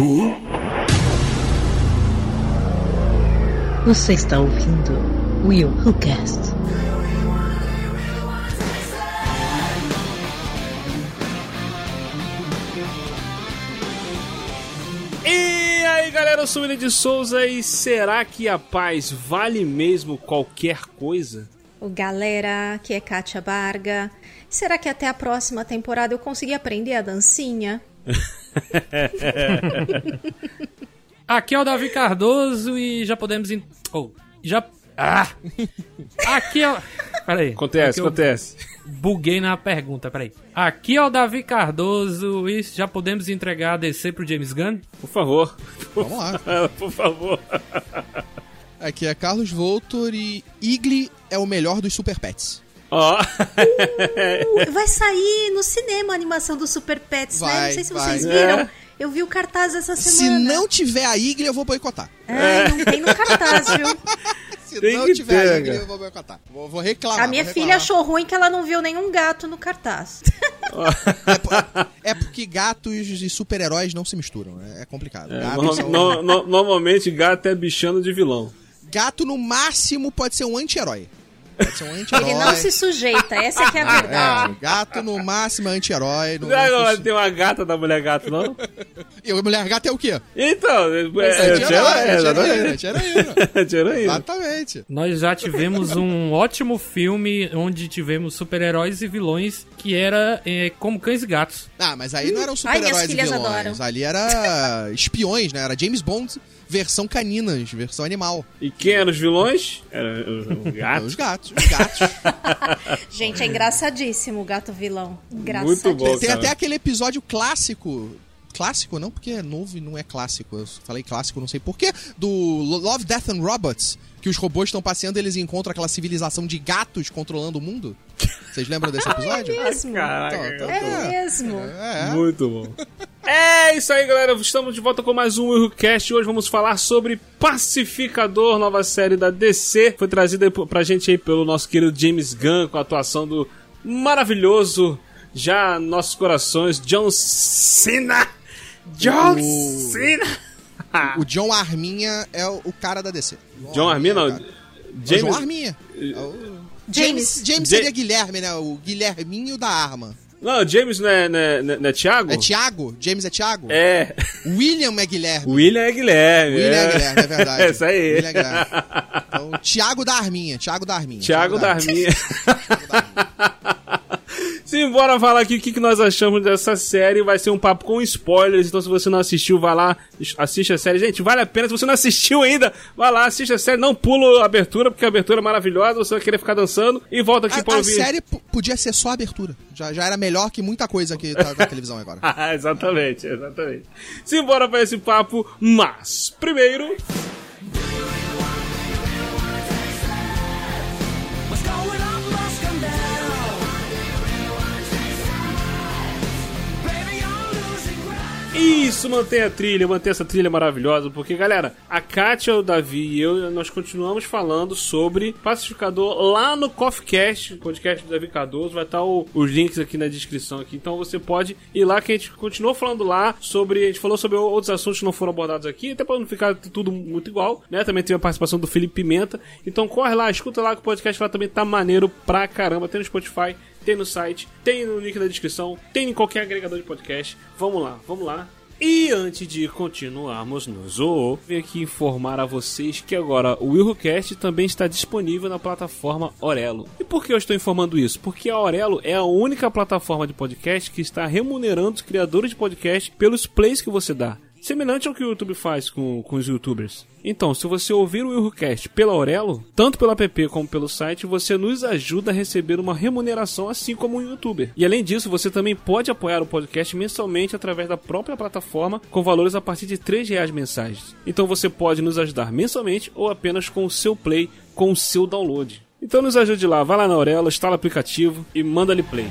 Who? Você está ouvindo Will Who Cast. E aí galera, eu sou o William de Souza e será que a paz vale mesmo qualquer coisa? O galera, que é Kátia Barga. Será que até a próxima temporada eu consegui aprender a dancinha? Aqui é o Davi Cardoso e já podemos. In... Oh, já. Ah! Aqui é. o- Peraí. Acontece, Aqui eu acontece. Buguei na pergunta, peraí. Aqui é o Davi Cardoso e já podemos entregar a DC pro James Gunn? Por favor. Vamos lá. Por favor. Aqui é Carlos Voltor e Igli é o melhor dos Super Pets. Ó. Uh, vai sair no cinema a animação do Super Pets, né? Vai, Não sei se vai. vocês viram. É. Eu vi o cartaz essa Se semana. não tiver a Igli, eu vou boicotar. Ai, não tem no cartaz, viu? Se Tem não que tiver ter, a cara. eu vou boicotar. Vou, vou reclamar. A minha vou filha reclamar. achou ruim que ela não viu nenhum gato no cartaz. É, é porque gatos e super-heróis não se misturam. É, é complicado. É, no- são- no- no- normalmente gato é bichano de vilão. Gato, no máximo, pode ser um anti-herói. Pode ser um anti-herói. Ele não se sujeita, essa é que é a verdade. É, gato no máximo é anti-herói. não- não agora funciona. tem uma gata da mulher gato, não? E a mulher gato é o quê? Então, é, é, Anti-herói, é, anti-herói, exatamente. anti-herói. Exatamente. Nós já tivemos um ótimo filme onde tivemos super-heróis e vilões que era é, como cães e gatos. Ah, mas aí não eram super-heróis e filhas vilões. adoram. Ali era espiões, né? Era James Bond versão caninas, versão animal. E quem eram os vilões? Era o, o gato. Os gatos, os gatos. Gente, é engraçadíssimo o gato vilão. Muito Engraçadíssimo. bom. Tem cara. até aquele episódio clássico. Clássico não, porque é novo e não é clássico. Eu falei clássico, não sei porquê. Do Lo- Love, Death and Robots. Que os robôs estão passeando e eles encontram aquela civilização de gatos controlando o mundo. Vocês lembram desse episódio? É mesmo. Caraca, Então, É mesmo. É. Muito bom. É isso aí, galera. Estamos de volta com mais um ErroCast. Hoje vamos falar sobre Pacificador, nova série da DC. Foi trazida pra gente aí pelo nosso querido James Gunn, com a atuação do maravilhoso, já nossos corações, John Cena. John O- Cena. O John Arminha é o, cara da DC. John Armin, não. cara. É James... John Arminha. É James. James Ja- seria Guilherme, né? O Guilherminho da arma. Não, James não é, não é, não é- não é Thiago? É Thiago? James é Thiago? É. William é Guilherme. William é Guilherme. William é Guilherme, é verdade. É isso aí. William é Guilherme. Então, Thiago da Arminha. Thiago da Arminha. Thiago da Arminha. Thiago da Arminha. Simbora falar aqui o que, nós achamos dessa série. Vai ser um papo com spoilers. Então, se você não assistiu, vai lá, assiste a série. Gente, vale a pena. Se você não assistiu ainda, vai lá, assiste a série. Não pula a abertura, porque a abertura é maravilhosa. Você vai querer ficar dançando. E volta aqui para A, a ouvir. série p- podia ser só a abertura. Já, já era melhor que muita coisa que tá na televisão agora. Ah, exatamente, exatamente. Simbora para esse papo. Mas, primeiro. Isso, mantém a trilha, mantém essa trilha maravilhosa, porque, galera, a Kátia, o Davi e eu, nós continuamos falando sobre Pacificador lá no CoffeeCast, podcast do Davi Cardoso, vai estar o- os links aqui na descrição aqui, então você pode ir lá que a gente continuou falando lá sobre, a gente falou sobre outros assuntos que não foram abordados aqui, até para não ficar tudo muito igual, né? Também teve a participação do Felipe Pimenta, então corre lá, escuta lá que o podcast lá também tá maneiro pra caramba, tem no Spotify, tem no site, tem no link da descrição, tem em qualquer agregador de podcast. Vamos lá, vamos lá. E antes de continuarmos no Zoo, vim aqui informar a vocês que agora o WillCast também está disponível na plataforma Orelo. E por que eu estou informando isso? Porque a Orelo é a única plataforma de podcast que está remunerando os criadores de podcast pelos plays que você dá. Semelhante ao que o YouTube faz com, com os youtubers. Então, se você ouvir o Willcast pela Aurelo, tanto pelo app como pelo site, você nos ajuda a receber uma remuneração assim como um youtuber. E além disso, você também pode apoiar o podcast mensalmente através da própria plataforma com valores a partir de 3 reais mensais. Então você pode nos ajudar mensalmente ou apenas com o seu play, com o seu download. Então nos ajude lá, vai lá na Aurelo, instala o aplicativo e manda ali play.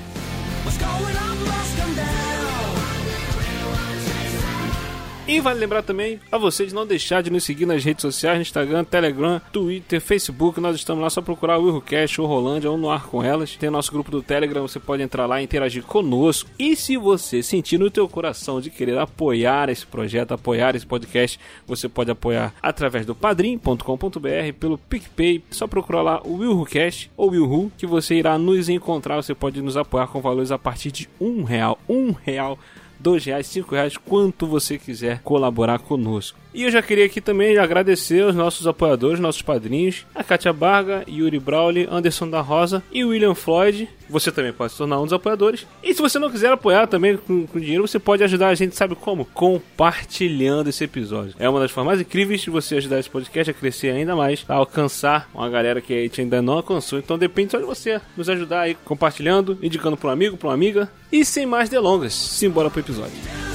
E vale lembrar também a você de não deixar de nos seguir nas redes sociais, no Instagram, Telegram, Twitter, Facebook. Nós estamos lá, só procurar o WilhoCast ou Rolândia ou no ar com elas. Tem nosso grupo do Telegram, você pode entrar lá e interagir conosco. E se você sentir no teu coração de querer apoiar esse projeto, apoiar esse podcast, você pode apoiar através do padrim.com.br, pelo PicPay, só procurar lá o WilhoCast ou Wilhu, que você irá nos encontrar. Você pode nos apoiar com valores a partir de um real. Um real dois reais, cinco reais, quanto você quiser colaborar conosco. E eu já queria aqui também agradecer os nossos apoiadores, nossos padrinhos, a Kátia Barga, Yuri Brawley, Anderson da Rosa e William Floyd. Você também pode se tornar um dos apoiadores. E se você não quiser apoiar também com, com dinheiro, você pode ajudar a gente, sabe como? Compartilhando esse episódio. É uma das formas mais incríveis de você ajudar esse podcast a crescer ainda mais, a alcançar uma galera que a gente ainda não alcançou. Então depende só de você nos ajudar aí compartilhando, indicando para um amigo, para uma amiga. E sem mais delongas, simbora pro episódio.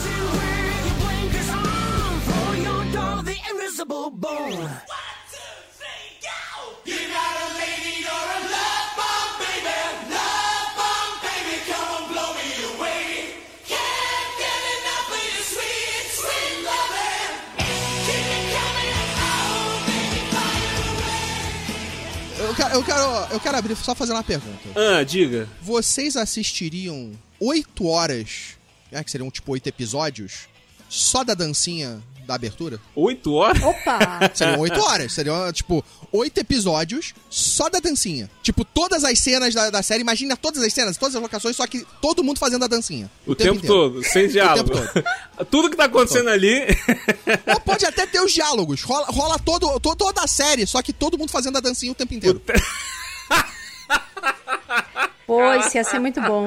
Eu quero, eu quero, eu quero abrir só fazendo uma pergunta. Ah, diga. Vocês assistiriam oito horas, né, que seriam tipo oito episódios, só da dancinha da abertura? Oito horas? Opa! Seriam oito horas. Seriam, tipo, oito episódios só da dancinha. Tipo, todas as cenas da, da série, imagina todas as cenas, todas as locações, só que todo mundo fazendo a dancinha. O, tempo, inteiro. todo, sem diálogo. tempo Tudo que tá acontecendo ali. Ou pode até ter os diálogos. Rola, rola todo, to- toda a série, só que todo mundo fazendo a dancinha o tempo inteiro. Pô, isso ia ser muito bom.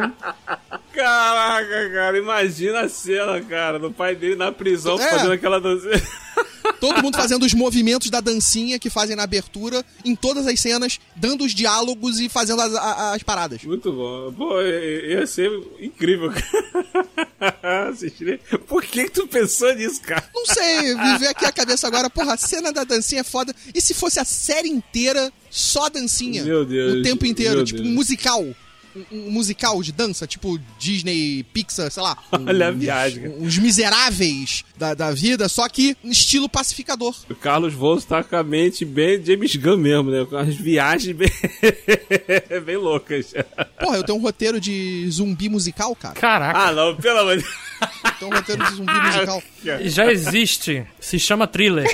Caraca, cara, imagina a cena, cara, do pai dele na prisão É. fazendo aquela dança. Todo mundo fazendo os movimentos da dancinha que fazem na abertura, em todas as cenas, dando os diálogos e fazendo as, a- as paradas. Muito bom. Pô, ia ser incrível. Assistir. Por que, que tu pensou nisso, cara? Não sei, me veio aqui a cabeça agora, porra, a cena da dancinha é foda. E se fosse a série inteira só dancinha? Meu Deus, O tempo inteiro, tipo Deus. musical. Um, um musical de dança, tipo Disney, Pixar, sei lá. Olha a viagem. Uns miseráveis da, da vida, só que estilo pacificador. O Carlos Volso tá com a mente bem James Gunn mesmo, né? Com as viagens bem, bem loucas. Porra, eu tenho um roteiro de zumbi musical, cara. Caraca, Ah, não, pelo amor de Eu tenho um roteiro de zumbi musical. já existe. Se chama thriller.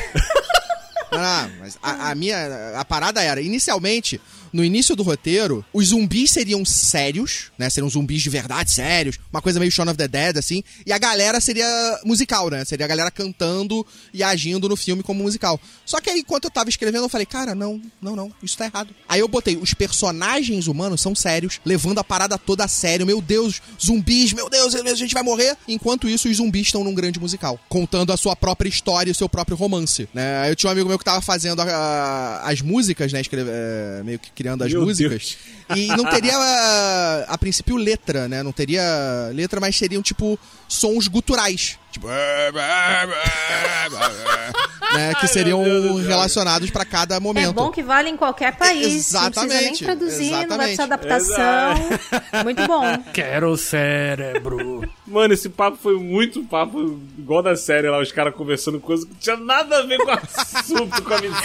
Ah, mas a, a minha. A parada era, inicialmente, no início do roteiro, os zumbis seriam sérios, né? Seriam zumbis de verdade, sérios. Uma coisa meio Shaun of the Dead, assim. E a galera seria musical, né? Seria a galera cantando e agindo no filme como musical. Só que aí, enquanto eu tava escrevendo, eu falei, cara, não, não, não, isso tá errado. Aí eu botei, os personagens humanos são sérios, levando a parada toda a sério. Meu Deus, zumbis, meu Deus, a gente vai morrer. Enquanto isso, os zumbis estão num grande musical, contando a sua própria história e o seu próprio romance, né? Eu tinha um amigo meu que tava fazendo a- a- as músicas, né? Escreve, é, meio que criando as Meu músicas. E não teria, a, a princípio, letra, né? Não teria letra, mas seriam, tipo, sons guturais. Tipo... né, que seriam Deus relacionados pra cada momento. É bom que vale em qualquer país. Não precisa nem Exatamente, traduzir, não vai precisar exatamente. adaptação. Muito bom. Quero cérebro. Mano, esse papo foi muito papo igual da série lá, os caras conversando coisa que não tinha nada a ver com o assunto, com a missão.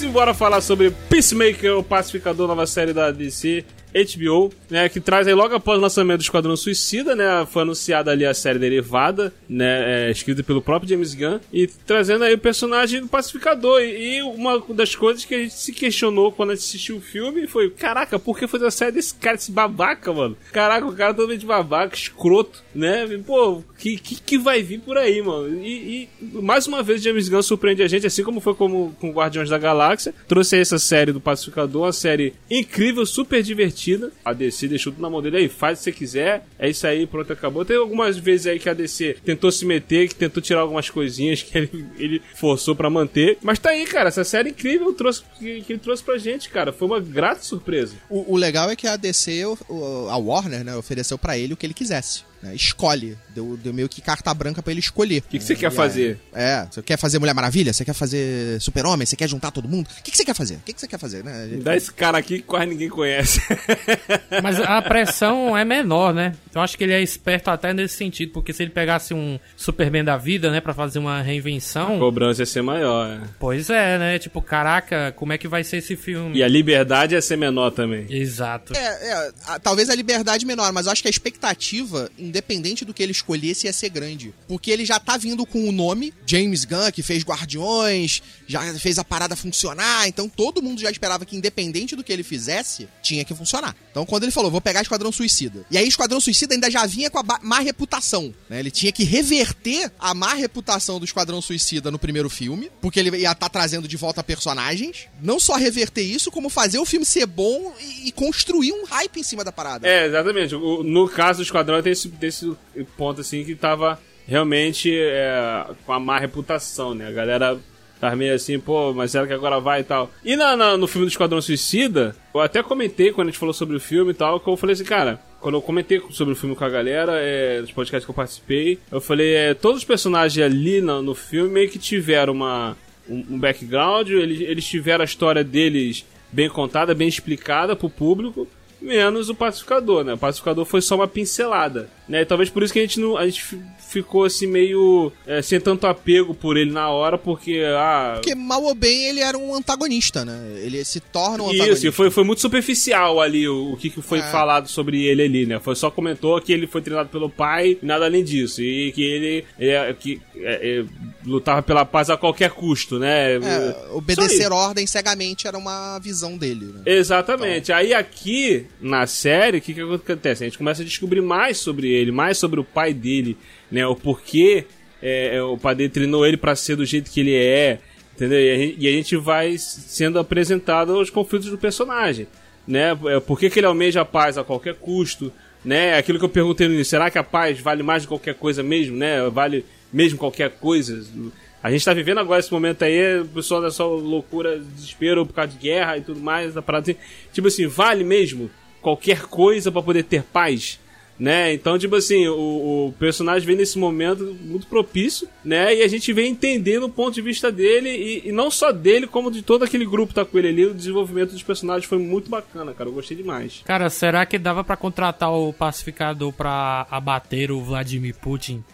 Simbora falar sobre Peacemaker, o pacificador, nova série da DC. HBO, né, que traz aí logo após o lançamento do Esquadrão Suicida, né, foi anunciada ali a série derivada, né, é, escrita pelo próprio James Gunn, e trazendo aí o personagem do pacificador. E, e uma das coisas que a gente se questionou quando assistiu o filme foi, caraca, por que fazer a série desse cara, desse babaca, mano? Caraca, o cara totalmente babaca, escroto, né? Pô, que, que, que vai vir por aí, mano? E, e, mais uma vez James Gunn surpreende a gente, assim como foi como, com Guardiões da Galáxia, trouxe aí essa série do Pacificador, uma série incrível, super divertida. A DC deixou tudo na mão dele aí, faz o que você quiser, é isso aí, pronto, acabou. Tem algumas vezes aí que a DC tentou se meter, que tentou tirar algumas coisinhas que ele, ele forçou pra manter. Mas tá aí, cara, essa série incrível trouxe, que, que ele trouxe pra gente, cara. Foi uma grata surpresa. O, o legal é que a DC, a Warner, né, ofereceu pra ele o que ele quisesse. Né? Escolhe. Deu, deu meio que carta branca pra ele escolher. O que que você quer fazer? É, você quer fazer Mulher Maravilha? Você quer fazer Super-Homem? Você quer juntar todo mundo? O que, que você quer fazer? O que, que você quer fazer, né? Dá esse cara aqui que quase ninguém conhece. Mas a pressão é menor, né? Então acho que ele é esperto até nesse sentido, porque se ele pegasse um Superman da vida, né, pra fazer uma A reinvenção, cobrança ia ser maior, é. pois é, né? Tipo, caraca, como é que vai ser esse filme? E a liberdade ia ser menor também. Exato. É, é, a- talvez a liberdade menor, mas eu acho que a expectativa, independente do que ele escolhesse, ia ser grande. Porque ele já tá vindo com o nome, James Gunn, que fez Guardiões, já fez a parada funcionar, então todo mundo já esperava que, independente do que ele fizesse, tinha que funcionar. Então quando ele falou, vou pegar Esquadrão Suicida. E aí Esquadrão Suicida ainda já vinha com a má reputação, né? Ele tinha que reverter a má reputação do Esquadrão Suicida no primeiro filme, porque ele ia estar trazendo de volta personagens. Não só reverter isso, como fazer o filme ser bom e, construir um hype em cima da parada. É, exatamente. No caso do Esquadrão tem esse, tem esse ponto assim que tava realmente é, com a má reputação, né? A galera tava meio assim, pô, mas será que agora vai e tal. E na, na- no filme do Esquadrão Suicida, eu até comentei quando a gente falou sobre o filme e tal, que eu falei assim, cara, quando eu comentei sobre o filme com a galera, é, podcasts que eu participei, eu falei, é, todos os personagens ali no, no filme meio que tiveram uma, um, um background, eles, eles tiveram a história deles bem contada, bem explicada pro público, menos o pacificador, né? O pacificador foi só uma pincelada, né? E talvez por isso que a gente não, a gente fi- ficou assim meio é, sem tanto apego por ele na hora, porque ah, Porque mal ou bem ele era um antagonista, né? Ele se torna um isso, antagonista. e foi, foi muito superficial ali o, o que, que foi É. falado sobre ele ali, né? Foi só comentou que ele foi treinado pelo pai e nada além disso. E que ele é, que, é, é, lutava pela paz a qualquer custo, né? É, obedecer isso. ordem cegamente era uma visão dele, né? Exatamente. Aí aqui, na série, o que, que acontece? A gente começa a descobrir mais sobre ele, mais sobre o pai dele, né? O porquê é, é, o pai dele treinou ele pra ser do jeito que ele é, entendeu? E a gente, e a gente vai sendo apresentado aos conflitos do personagem, né? É, Por que, que ele almeja a paz a qualquer custo, né? Aquilo que eu perguntei no início, será que a paz vale mais de qualquer coisa mesmo, né? Vale mesmo qualquer coisa? A gente tá vivendo agora esse momento aí, o pessoal da sua loucura, desespero por causa de guerra e tudo mais, da parada assim. Tipo assim, vale mesmo qualquer coisa pra poder ter paz? Né? Então, tipo assim, o, o personagem vem nesse momento muito propício, né? E a gente vem entendendo o ponto de vista dele, e, e não só dele, como de todo aquele grupo tá com ele ali. O desenvolvimento dos personagens foi muito bacana, cara. Eu gostei demais. Cara, será que dava pra contratar o pacificador pra abater o Vladimir Putin?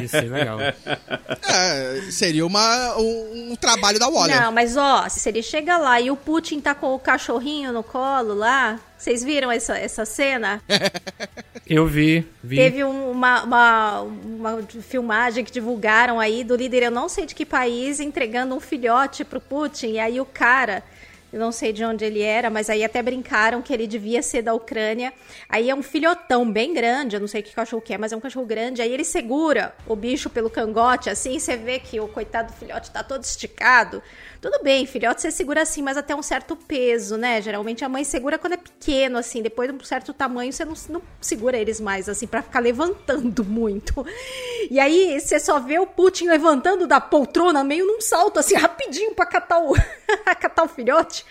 Ia ser legal. É, seria uma, um, um trabalho da Waller. Não, mas ó, se ele chega lá e o Putin tá com o cachorrinho no colo lá, vocês viram essa, essa cena? Eu vi, vi. Teve um- uma, uma, uma filmagem que divulgaram aí do líder, eu não sei de que país, entregando um filhote pro Putin, e aí o cara. Eu não sei de onde ele era, mas aí até brincaram que ele devia ser da Ucrânia. Aí é um filhotão bem grande, eu não sei que cachorro que é, mas é um cachorro grande. Aí ele segura o bicho pelo cangote, assim, você vê que o coitado do filhote tá todo esticado. Tudo bem, filhote você segura assim, mas até um certo peso, né? Geralmente a mãe segura quando é pequeno, assim, depois de um certo tamanho você não, não segura eles mais, assim, pra ficar levantando muito. E aí você só vê o Putin levantando da poltrona meio num salto, assim, rapidinho pra catar o, catar o filhote.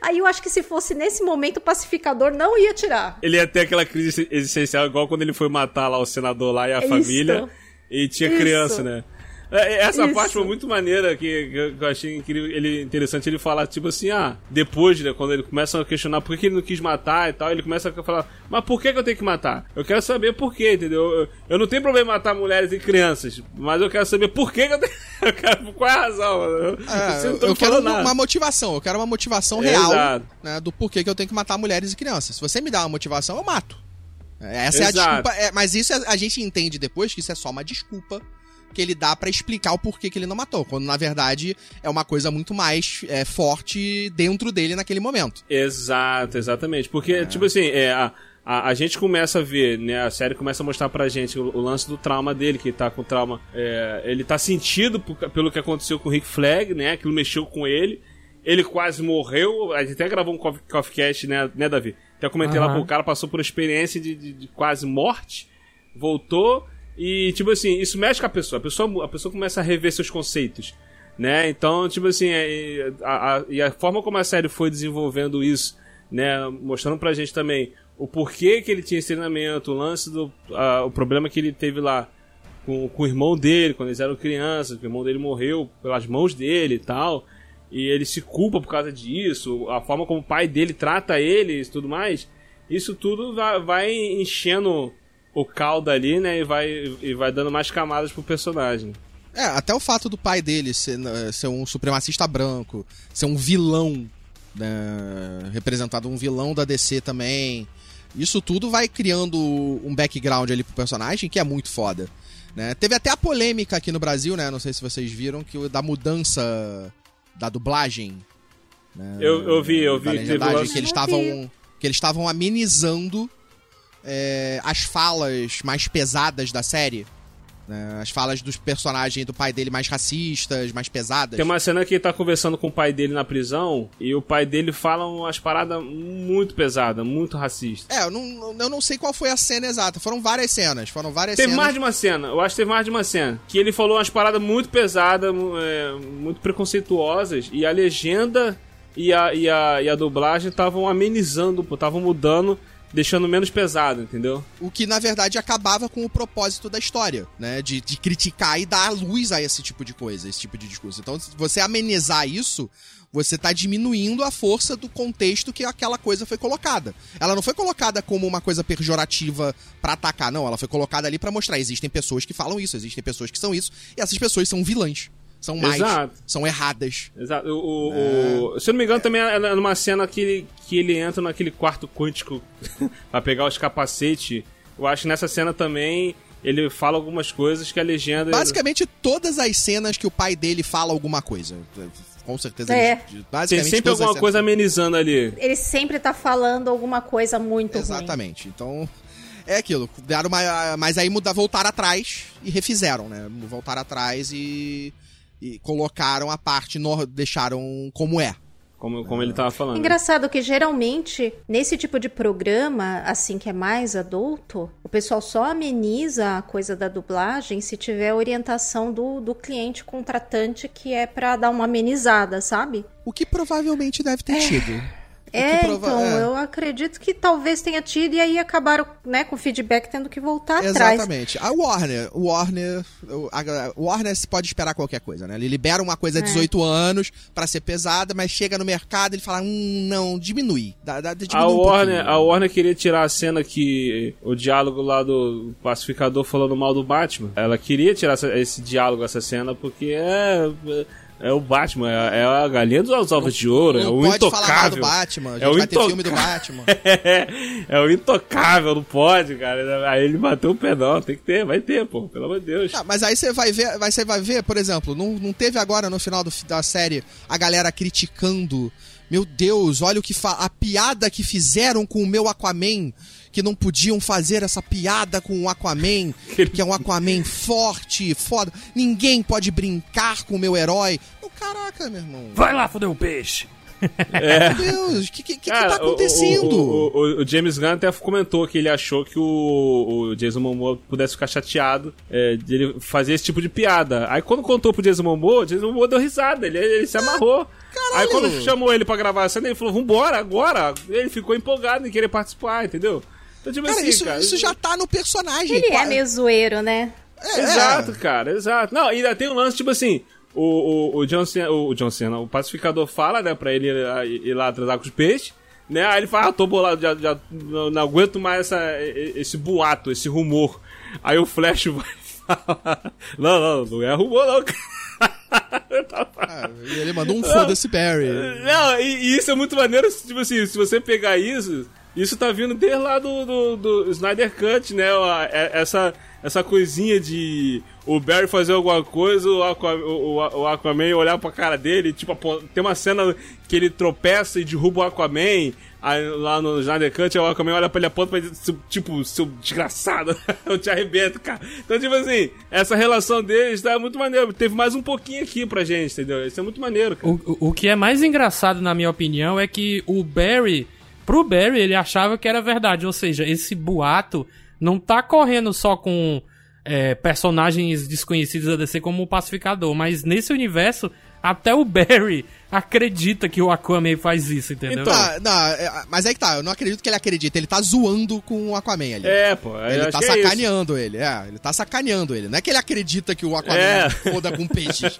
Aí eu acho que se fosse nesse momento o pacificador não ia tirar. Ele ia ter aquela crise existencial, igual quando ele foi matar lá o senador lá e a Isso. família. E tinha Isso. criança, né? É, Essa Isso. parte foi muito maneira que, que eu achei incrível, ele, interessante ele falar, tipo assim, ah, depois, né, quando ele começa a questionar por que ele não quis matar e tal, ele começa a falar, mas por que, que eu tenho que matar? Eu quero saber por quê, entendeu? Eu, eu não tenho problema em matar mulheres e crianças, mas eu quero saber por que, que eu tenho. Eu quero, qual é a razão? Eu, É, eu, me quero nada. uma motivação, eu quero uma motivação real Exato. né, do porquê que eu tenho que matar mulheres e crianças. Se você me dá uma motivação, eu mato. É, Essa é a Exato. desculpa. é, mas isso é- a gente entende depois que isso é só uma desculpa que ele dá pra explicar o porquê que ele não matou. Quando na verdade é uma coisa muito mais é, forte dentro dele naquele momento. Exato, exatamente. Porque, tipo assim, é, a, a, a gente começa a ver, né? A série começa a mostrar pra gente o, o lance do trauma dele, que ele tá com trauma. é, ele tá sentido por- pelo que aconteceu com o Rick Flag, né? Aquilo mexeu com ele. Ele quase morreu. A gente até gravou um Coffee Coffee Cast, né, né, Davi? Até comentei lá, Aham. pô, o cara passou por uma experiência de, de- de quase morte, voltou e, tipo assim, isso mexe com a pessoa. A pessoa, a pessoa começa a rever seus conceitos, né? Então, tipo assim, é- a, a- e a forma como a série foi desenvolvendo isso, né? Mostrando pra gente também o porquê que ele tinha esse treinamento, o lance do... a- o problema que ele teve lá com, com o irmão dele, quando eles eram crianças, o irmão dele morreu pelas mãos dele e tal. E ele se culpa por causa disso, a forma como o pai dele trata ele e tudo mais. Isso tudo vai, vai enchendo o caldo ali, né? E vai, e vai dando mais camadas pro personagem. É, até o fato do pai dele ser, eh, ser um supremacista branco, ser um vilão, né, representado um vilão da DC também. Isso tudo vai criando um background ali pro personagem que é muito foda. Né? Teve até a polêmica aqui no Brasil, né? Não sei se vocês viram, que da mudança da dublagem. né, Eu, eu vi, eu vi da que legendagem, eles Eu estavam vi. que eles estavam amenizando é, as falas mais pesadas da série. né? As falas dos personagens do pai dele mais racistas, mais pesadas. Tem uma cena que ele tá conversando com o pai dele na prisão e o pai dele fala umas paradas muito pesadas, muito racistas. É, eu não, eu não sei qual foi a cena exata. Foram várias cenas. Foram várias Teve cenas. mais de uma cena, eu acho que teve mais de uma cena. Que ele falou umas paradas muito pesadas, é, muito preconceituosas, e a legenda e a, e a, e a dublagem estavam amenizando, estavam mudando, deixando menos pesado, entendeu? O que, na verdade, acabava com o propósito da história, né? De, de criticar e dar luz a esse tipo de coisa, esse tipo de discurso. Então, você amenizar isso, você tá diminuindo a força do contexto que aquela coisa foi colocada. Ela não foi colocada como uma coisa pejorativa pra atacar, não. Ela foi colocada ali pra mostrar. Existem pessoas que falam isso, existem pessoas que são isso, e essas pessoas são vilãs. São mais, Exato. são erradas. Exato. O, o- o- se eu não me engano, também é numa cena que ele, que ele entra naquele quarto quântico pra pegar os capacetes. Eu acho que nessa cena também ele fala algumas coisas que a legenda. Basicamente, todas as cenas que o pai dele fala alguma coisa. Com certeza. É. ele- Tem basicamente, sempre alguma cenas- coisa amenizando ali. Ele sempre tá falando alguma coisa muito ruim. Exatamente. Então, é aquilo. Deram uma, mas aí muda, voltaram atrás e refizeram, né? Voltaram atrás e, e colocaram a parte, no, deixaram como é. Como, como ele tava falando. Engraçado que geralmente, nesse tipo de programa, assim que é mais adulto, o pessoal só ameniza a coisa da dublagem se tiver orientação do, do cliente contratante que é pra dar uma amenizada, sabe? O que provavelmente deve ter tido. O É, prova- então, é. eu acredito que talvez tenha tido e aí acabaram, né, com feedback tendo que voltar atrás. Exatamente. A Warner, o Warner, o- a, o Warner se pode esperar qualquer coisa, né? Ele libera uma coisa É. de 18 anos pra ser pesada, mas chega no mercado e ele fala, hum, não, diminui. Dá, dá, diminui A um Warner, pouquinho. a Warner queria tirar a cena que o diálogo lá do pacificador falando mal do Batman. Ela queria tirar essa- esse diálogo, essa cena, porque é, é o Batman, é, é a galinha dos ovos de ouro, é o pode falar mal do intocável. Batman. A gente É o vai ter intoca- filme do Batman. é o intocável, não pode, cara. Aí ele bateu o pé, não, tem que ter, vai ter, pô, pelo amor de Deus. Ah, mas aí você vai ver, vai, você vai ver, por exemplo, não, não teve agora no final do- da série a galera criticando. Meu Deus, olha o que fa a piada que fizeram com o meu Aquaman, que não podiam fazer essa piada com o Aquaman, que é um Aquaman forte, foda. Ninguém pode brincar com o meu herói. Oh, caraca, meu irmão. Vai lá, foder o peixe. É. Meu Deus, o que, que, que, Cara, tá acontecendo? O, o- o- o James Gunn até comentou que ele achou que o, o Jason Momoa pudesse ficar chateado é, de ele fazer esse tipo de piada. Aí quando contou pro Jason Momoa, o Jason Momoa deu risada, ele, ele se amarrou. Aí quando chamou ele pra gravar a cena, ele falou, vambora, agora. Ele ficou empolgado em querer participar, entendeu? Então, tipo Cara, assim, isso, cara, isso já tá no personagem. Ele Qua- é meio zoeiro, né? É, Exato, cara, exato. Não, e ainda tem um lance, tipo assim, o, o, o John Cena, o John Cena, o pacificador fala, né, pra ele ir, ir lá atrasar com os peixes, né, aí ele fala, ah, tô bolado, já, já não, não aguento mais essa, esse boato, esse rumor. Aí o Flash vai falar, não, não, não é rumor não, cara. Tava- Ah, e ele mandou um foda-se Barry. não, e, e isso é muito maneiro, tipo assim, se você pegar isso, isso tá vindo desde lá do, do, do Snyder Cut, né? é- Essa, essa coisinha de o Barry fazer alguma coisa, o, Aqua, o, o- Aquaman olhar pra cara dele, tipo, tem uma cena que ele tropeça e derruba o Aquaman. Aí, lá no Snyder Cut, o Aquaman olha pra ele aponta pra ele, tipo, seu desgraçado, eu te arrebento, cara. Então, tipo assim, essa relação deles tá muito maneiro. Teve mais um pouquinho aqui pra gente, entendeu? Isso é muito maneiro, cara. O- o que é mais engraçado, na minha opinião, é que o Barry Pro Barry, ele achava que era verdade. Ou seja, esse boato não tá correndo só com é, personagens desconhecidos da DC como o Pacificador, mas nesse universo até o Barry acredita que o Aquaman faz isso, entendeu? Então, Tá, não, é, mas aí que tá, eu não acredito que ele acredita, ele tá zoando com o Aquaman ali. É, pô. eu Ele tá que é sacaneando ele, é, ele tá sacaneando ele. Não é que ele acredita que o Aquaman É. foda com peixes.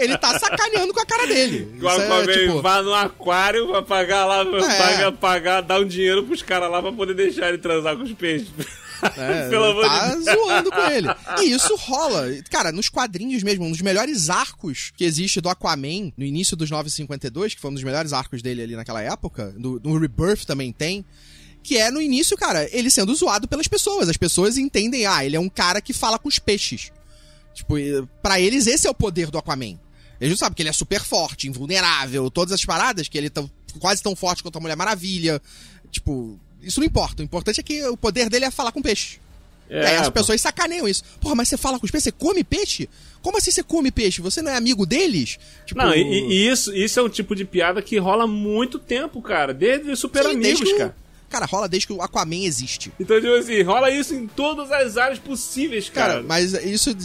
Ele tá sacaneando com a cara dele. O Aquaman Isso é, tipo, vai no aquário pra pagar lá, pagar, pagar, dar um dinheiro pros caras lá pra poder deixar ele transar com os peixes. É, Pelo amor tá de Deus. zoando com ele. E isso rola. Cara, nos quadrinhos mesmo, um dos melhores arcos que existe do Aquaman, no início dos 952, que foi um dos melhores arcos dele ali naquela época, no, no Rebirth também tem, que é no início, cara, ele sendo zoado pelas pessoas. As pessoas entendem, ah, ele é um cara que fala com os peixes. Tipo, pra eles esse é o poder do Aquaman. Eles não sabem que ele é super forte, invulnerável, todas as paradas, que ele tão- quase tão forte quanto a Mulher Maravilha. Tipo, isso não importa. O importante é que o poder dele é falar com peixe. É, e aí as pessoas sacaneiam isso. Porra, mas você fala com os peixes? Você come peixe? Como assim você come peixe? Você não é amigo deles? Tipo, Não, e, e isso, isso é um tipo de piada que rola há muito tempo, cara. Desde Super sim, Amigos, desde o- cara. Cara, rola desde que o Aquaman existe. Então, tipo assim, rola isso em todas as áreas possíveis, cara. Cara, mas isso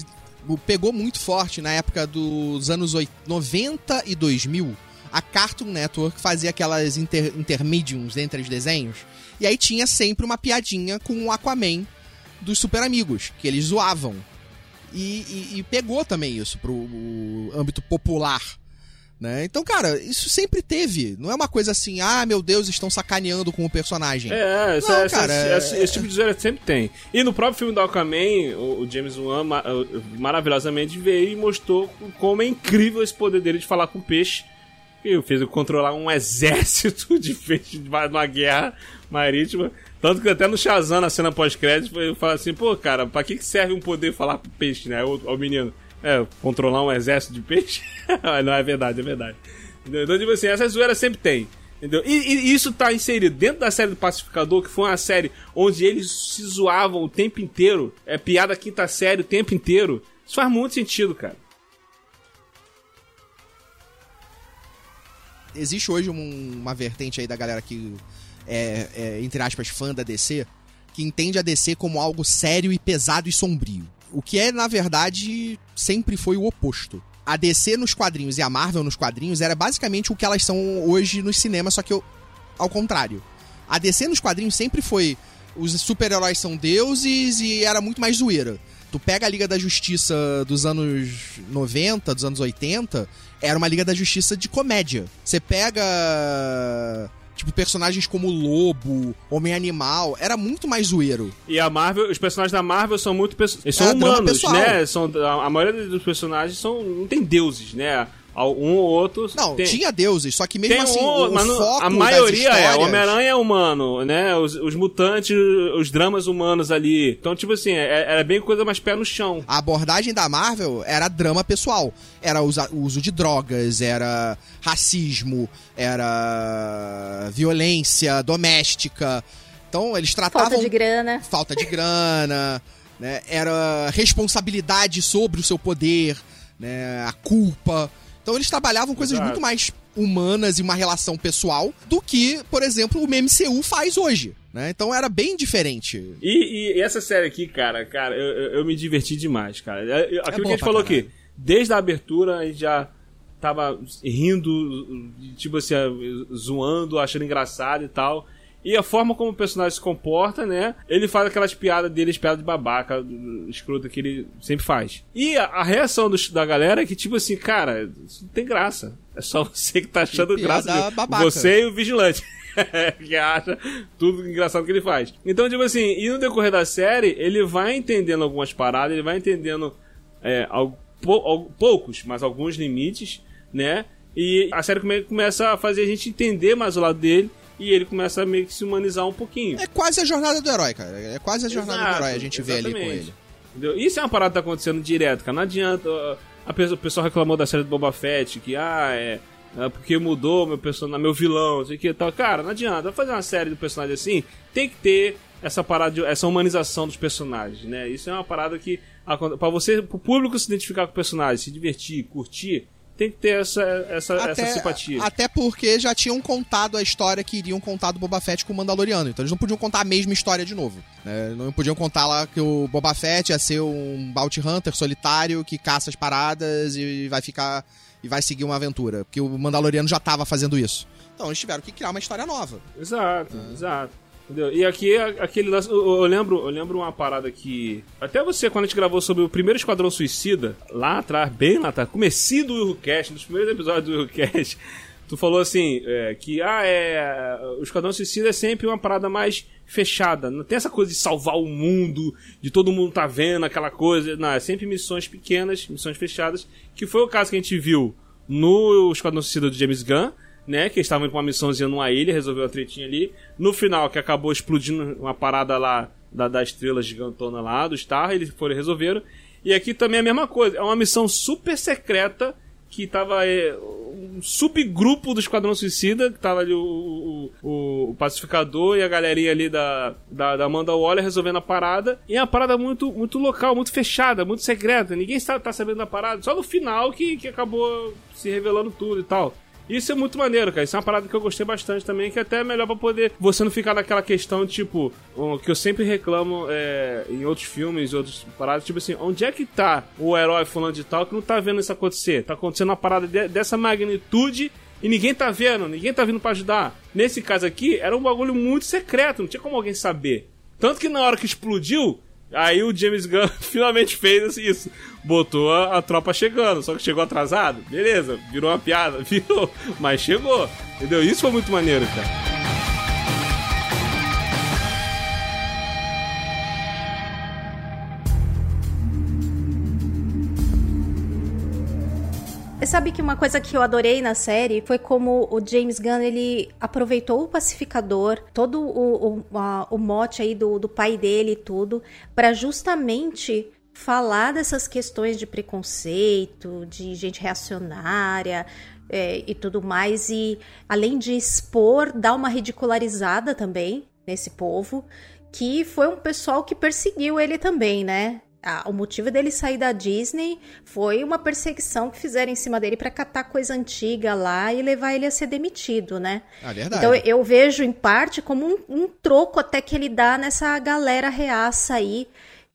pegou muito forte na época dos anos oit- 90 e 2000. A Cartoon Network fazia aquelas inter intermediums entre os desenhos. E aí tinha sempre uma piadinha com o Aquaman dos Super Amigos, que eles zoavam. E, e- e pegou também isso pro o âmbito popular. Né? Então, cara, isso sempre teve. Não é uma coisa assim, ah, meu Deus, estão sacaneando com o personagem. É, essa, Não, essa- cara, essa- é- esse tipo de zoeira sempre tem. E no próprio filme do Aquaman, o, James Wan uh, maravilhosamente veio e mostrou como é incrível esse poder dele de falar com peixe. E fez controlar um exército de peixes numa guerra marítima. Tanto que até no Shazam, na cena pós-crédito, ele fala assim, pô, cara, pra que, que serve um poder falar com peixe, né? O, o menino, é, controlar um exército de peixe? Não, é verdade, é verdade. Entendeu? Então, tipo assim, essa zoeira sempre tem. Entendeu? E, e isso tá inserido dentro da série do Pacificador, que foi uma série onde eles se zoavam o tempo inteiro. É piada quinta série o tempo inteiro. Isso faz muito sentido, cara. Existe hoje um- uma vertente aí da galera que é, é, entre aspas, fã da DC, que entende a DC como algo sério e pesado e sombrio. O que é, na verdade, sempre foi o oposto. A DC nos quadrinhos e a Marvel nos quadrinhos era basicamente o que elas são hoje nos cinemas, só que eu- ao contrário. A DC nos quadrinhos sempre foi os super-heróis são deuses e era muito mais zoeira. Tu pega a Liga da Justiça dos anos 90, dos anos 80, era uma Liga da Justiça de comédia. Você pega. Tipo, personagens como Lobo, Homem-Animal, era muito mais zoeiro. E a Marvel, os personagens da Marvel são muito eles são É, humanos, né? São, a, a maioria dos personagens são não tem deuses, né? Um ou outro Não, tem, tinha deuses, só que mesmo tem assim, um, o, o mas não- foco a maioria é histórias- o Homem-Aranha é humano, né? Os, os mutantes, os dramas humanos ali. Então, tipo assim, é- era bem coisa mais pé no chão. A abordagem da Marvel era drama pessoal. Era o uso de drogas, era racismo, era violência doméstica. Então eles tratavam Falta de grana. falta de grana, né? Era responsabilidade sobre o seu poder, né? A culpa. Então eles trabalhavam coisas Exato. muito mais humanas e uma relação pessoal do que, por exemplo, o MCU faz hoje, né? Então era bem diferente. E, e essa série aqui, cara, cara, eu, eu- me diverti demais, cara. Eu- eu- Aquilo que boa a gente falou aqui, desde a abertura a gente já tava rindo, tipo assim, zoando, achando engraçado e tal. E a forma como o personagem se comporta, né? Ele faz aquelas piadas dele, as piadas de babaca, escrota que ele sempre faz. E a, a reação dos- da galera é que, tipo assim, cara, isso não tem graça. É só você que tá achando graça. babaca. Você e o vigilante. que acha tudo engraçado que ele faz. Então, tipo assim, e no decorrer da série, ele vai entendendo algumas paradas, ele vai entendendo é, al- pou- al- poucos, mas alguns limites, né? E a série come- começa a fazer a gente entender mais o lado dele e ele começa a meio que se humanizar um pouquinho. É quase a jornada do herói, cara. É quase a jornada do Exato, herói a gente vê ali com exatamente. ele. Entendeu? Isso é uma parada que tá acontecendo direto, cara. Não adianta. A pessoa, o pessoal reclamou da série do Boba Fett, que, ah, é. é porque mudou meu personagem, meu vilão, não sei o que tal. Cara, não adianta. Fazer uma série do personagem assim, tem que ter essa parada, de, essa humanização dos personagens, né? Isso é uma parada que. Pra você, pro público se identificar com o personagem, se divertir, curtir, tem que ter essa, essa, essa simpatia. Até porque já tinham contado a história que iriam contar do Boba Fett com o Mandaloriano. Então eles não podiam contar a mesma história de novo. Né? Não podiam contar lá que o Boba Fett ia ser um Bounty Hunter solitário que caça as paradas e vai ficar. e vai seguir uma aventura. Porque o Mandaloriano já tava fazendo isso. Então eles tiveram que criar uma história nova. Exato, exato. Entendeu? E aqui, aquele lance. Eu, eu, lembro, eu lembro uma parada que. Até você, quando a gente gravou sobre o primeiro Esquadrão Suicida, lá atrás, bem lá atrás, comecinho do Willcast, nos primeiros episódios do Willcast, tu falou assim: é, que ah, é, o Esquadrão Suicida é sempre uma parada mais fechada. Não tem essa coisa de salvar o mundo, de todo mundo tá vendo aquela coisa. Não, é sempre missões pequenas, missões fechadas, que foi o caso que a gente viu no Esquadrão Suicida do James Gunn né? Que estavam com uma missãozinha numa ilha, resolveu a tretinha ali. No final, que acabou explodindo uma parada lá da, da estrela gigantona lá, do Star, eles foram resolveram. E aqui também é a mesma coisa. É uma missão super secreta que tava é, um subgrupo do Esquadrão Suicida, que tava ali o, o, o, pacificador e a galerinha ali da, da, da Amanda Waller resolvendo a parada. E é uma parada muito, muito local, muito fechada, muito secreta. Ninguém está, tá sabendo da parada. Só no final que, que acabou se revelando tudo e tal. Isso é muito maneiro, cara. Isso é uma parada que eu gostei bastante também, que até é melhor pra poder você não ficar naquela questão, tipo, que eu sempre reclamo é, em outros filmes, outros paradas, tipo assim, onde é que tá o herói fulano de tal que não tá vendo isso acontecer? Tá acontecendo uma parada de, dessa magnitude e ninguém tá vendo, ninguém tá vindo para ajudar. Nesse caso aqui, era um bagulho muito secreto, não tinha como alguém saber. Tanto que na hora que explodiu, Aí o James Gunn finalmente fez isso. Botou a, a, tropa chegando, só que chegou atrasado. Beleza, virou uma piada, virou. Mas chegou. Entendeu? Isso foi muito maneiro, cara. Sabe que uma coisa que eu adorei na série foi como o James Gunn ele aproveitou o pacificador, todo o, o, a, o mote aí do, do pai dele e tudo, para justamente falar dessas questões de preconceito, de gente reacionária é, e tudo mais. E além de expor, dar uma ridicularizada também nesse povo, que foi um pessoal que perseguiu ele também, né? Ah, o motivo dele sair da Disney foi uma perseguição que fizeram em cima dele para catar coisa antiga lá e levar ele a ser demitido, né? Ah, verdade. Então eu vejo em parte como um, um troco até que ele dá nessa galera reaça aí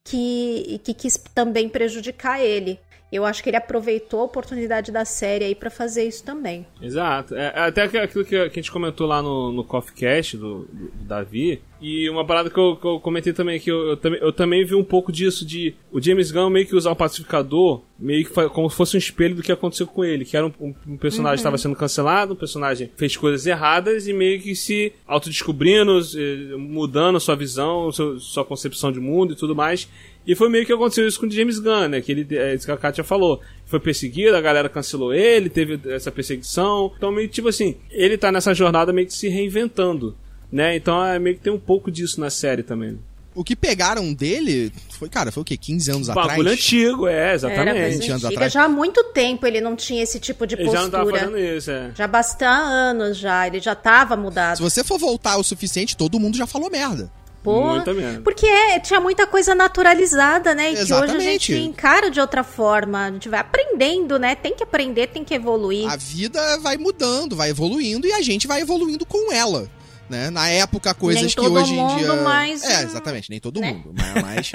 que, que quis também prejudicar ele. Eu acho que ele aproveitou a oportunidade da série aí para fazer isso também. Exato. É, é até aquilo que a gente comentou lá no, no Coffee Cast do, do, Davi. E uma parada que eu, que eu comentei também, que eu, eu, também, eu também vi um pouco disso de o James Gunn meio que usar o pacificador meio que como se fosse um espelho do que aconteceu com ele, que era um, um, um personagem que uhum. estava sendo cancelado, um personagem fez coisas erradas e meio que se autodescobrindo, eh, mudando sua visão, sua, sua concepção de mundo e tudo mais. E foi meio que aconteceu isso com o James Gunn, né? Que ele, é isso que a Katia falou. Foi perseguido, a galera cancelou ele, teve essa perseguição. Então, meio tipo assim, ele tá nessa jornada meio que se reinventando, né? Então, é meio que tem um pouco disso na série também. O que pegaram dele foi, cara, foi o quê? 15 anos atrás? Bagulho antigo, é, exatamente. Era 20 anos atrás. Já há muito tempo ele não tinha esse tipo de postura. Ele já não tava fazendo isso, é. Já bastante anos já, ele já tava mudado. Se você for voltar o suficiente, todo mundo já falou merda. Pô, porque é, tinha muita coisa naturalizada, né? E Exatamente. que hoje a gente encara de outra forma. A gente vai aprendendo, né? Tem que aprender, tem que evoluir. A vida vai mudando, vai evoluindo e a gente vai evoluindo com ela. Né? Na época, coisas nem que hoje em dia. Mais... É, exatamente, nem todo né? mundo. Mas,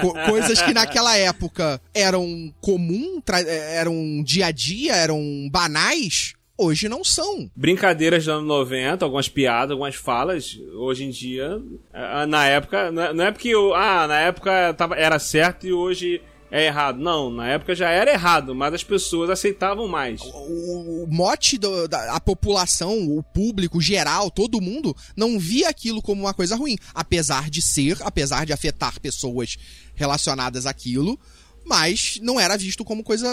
co coisas que naquela época eram comum, eram dia a dia, eram banais, hoje não são. Brincadeiras dos anos 90, algumas piadas, algumas falas, hoje em dia, na época, não é porque, ah, na época tava, era certo e hoje é errado. Não, na época já era errado, mas as pessoas aceitavam mais. O, o mote do, da a população, o público geral, todo mundo, não via aquilo como uma coisa ruim. Apesar de ser, apesar de afetar pessoas relacionadas àquilo, mas não era visto como coisa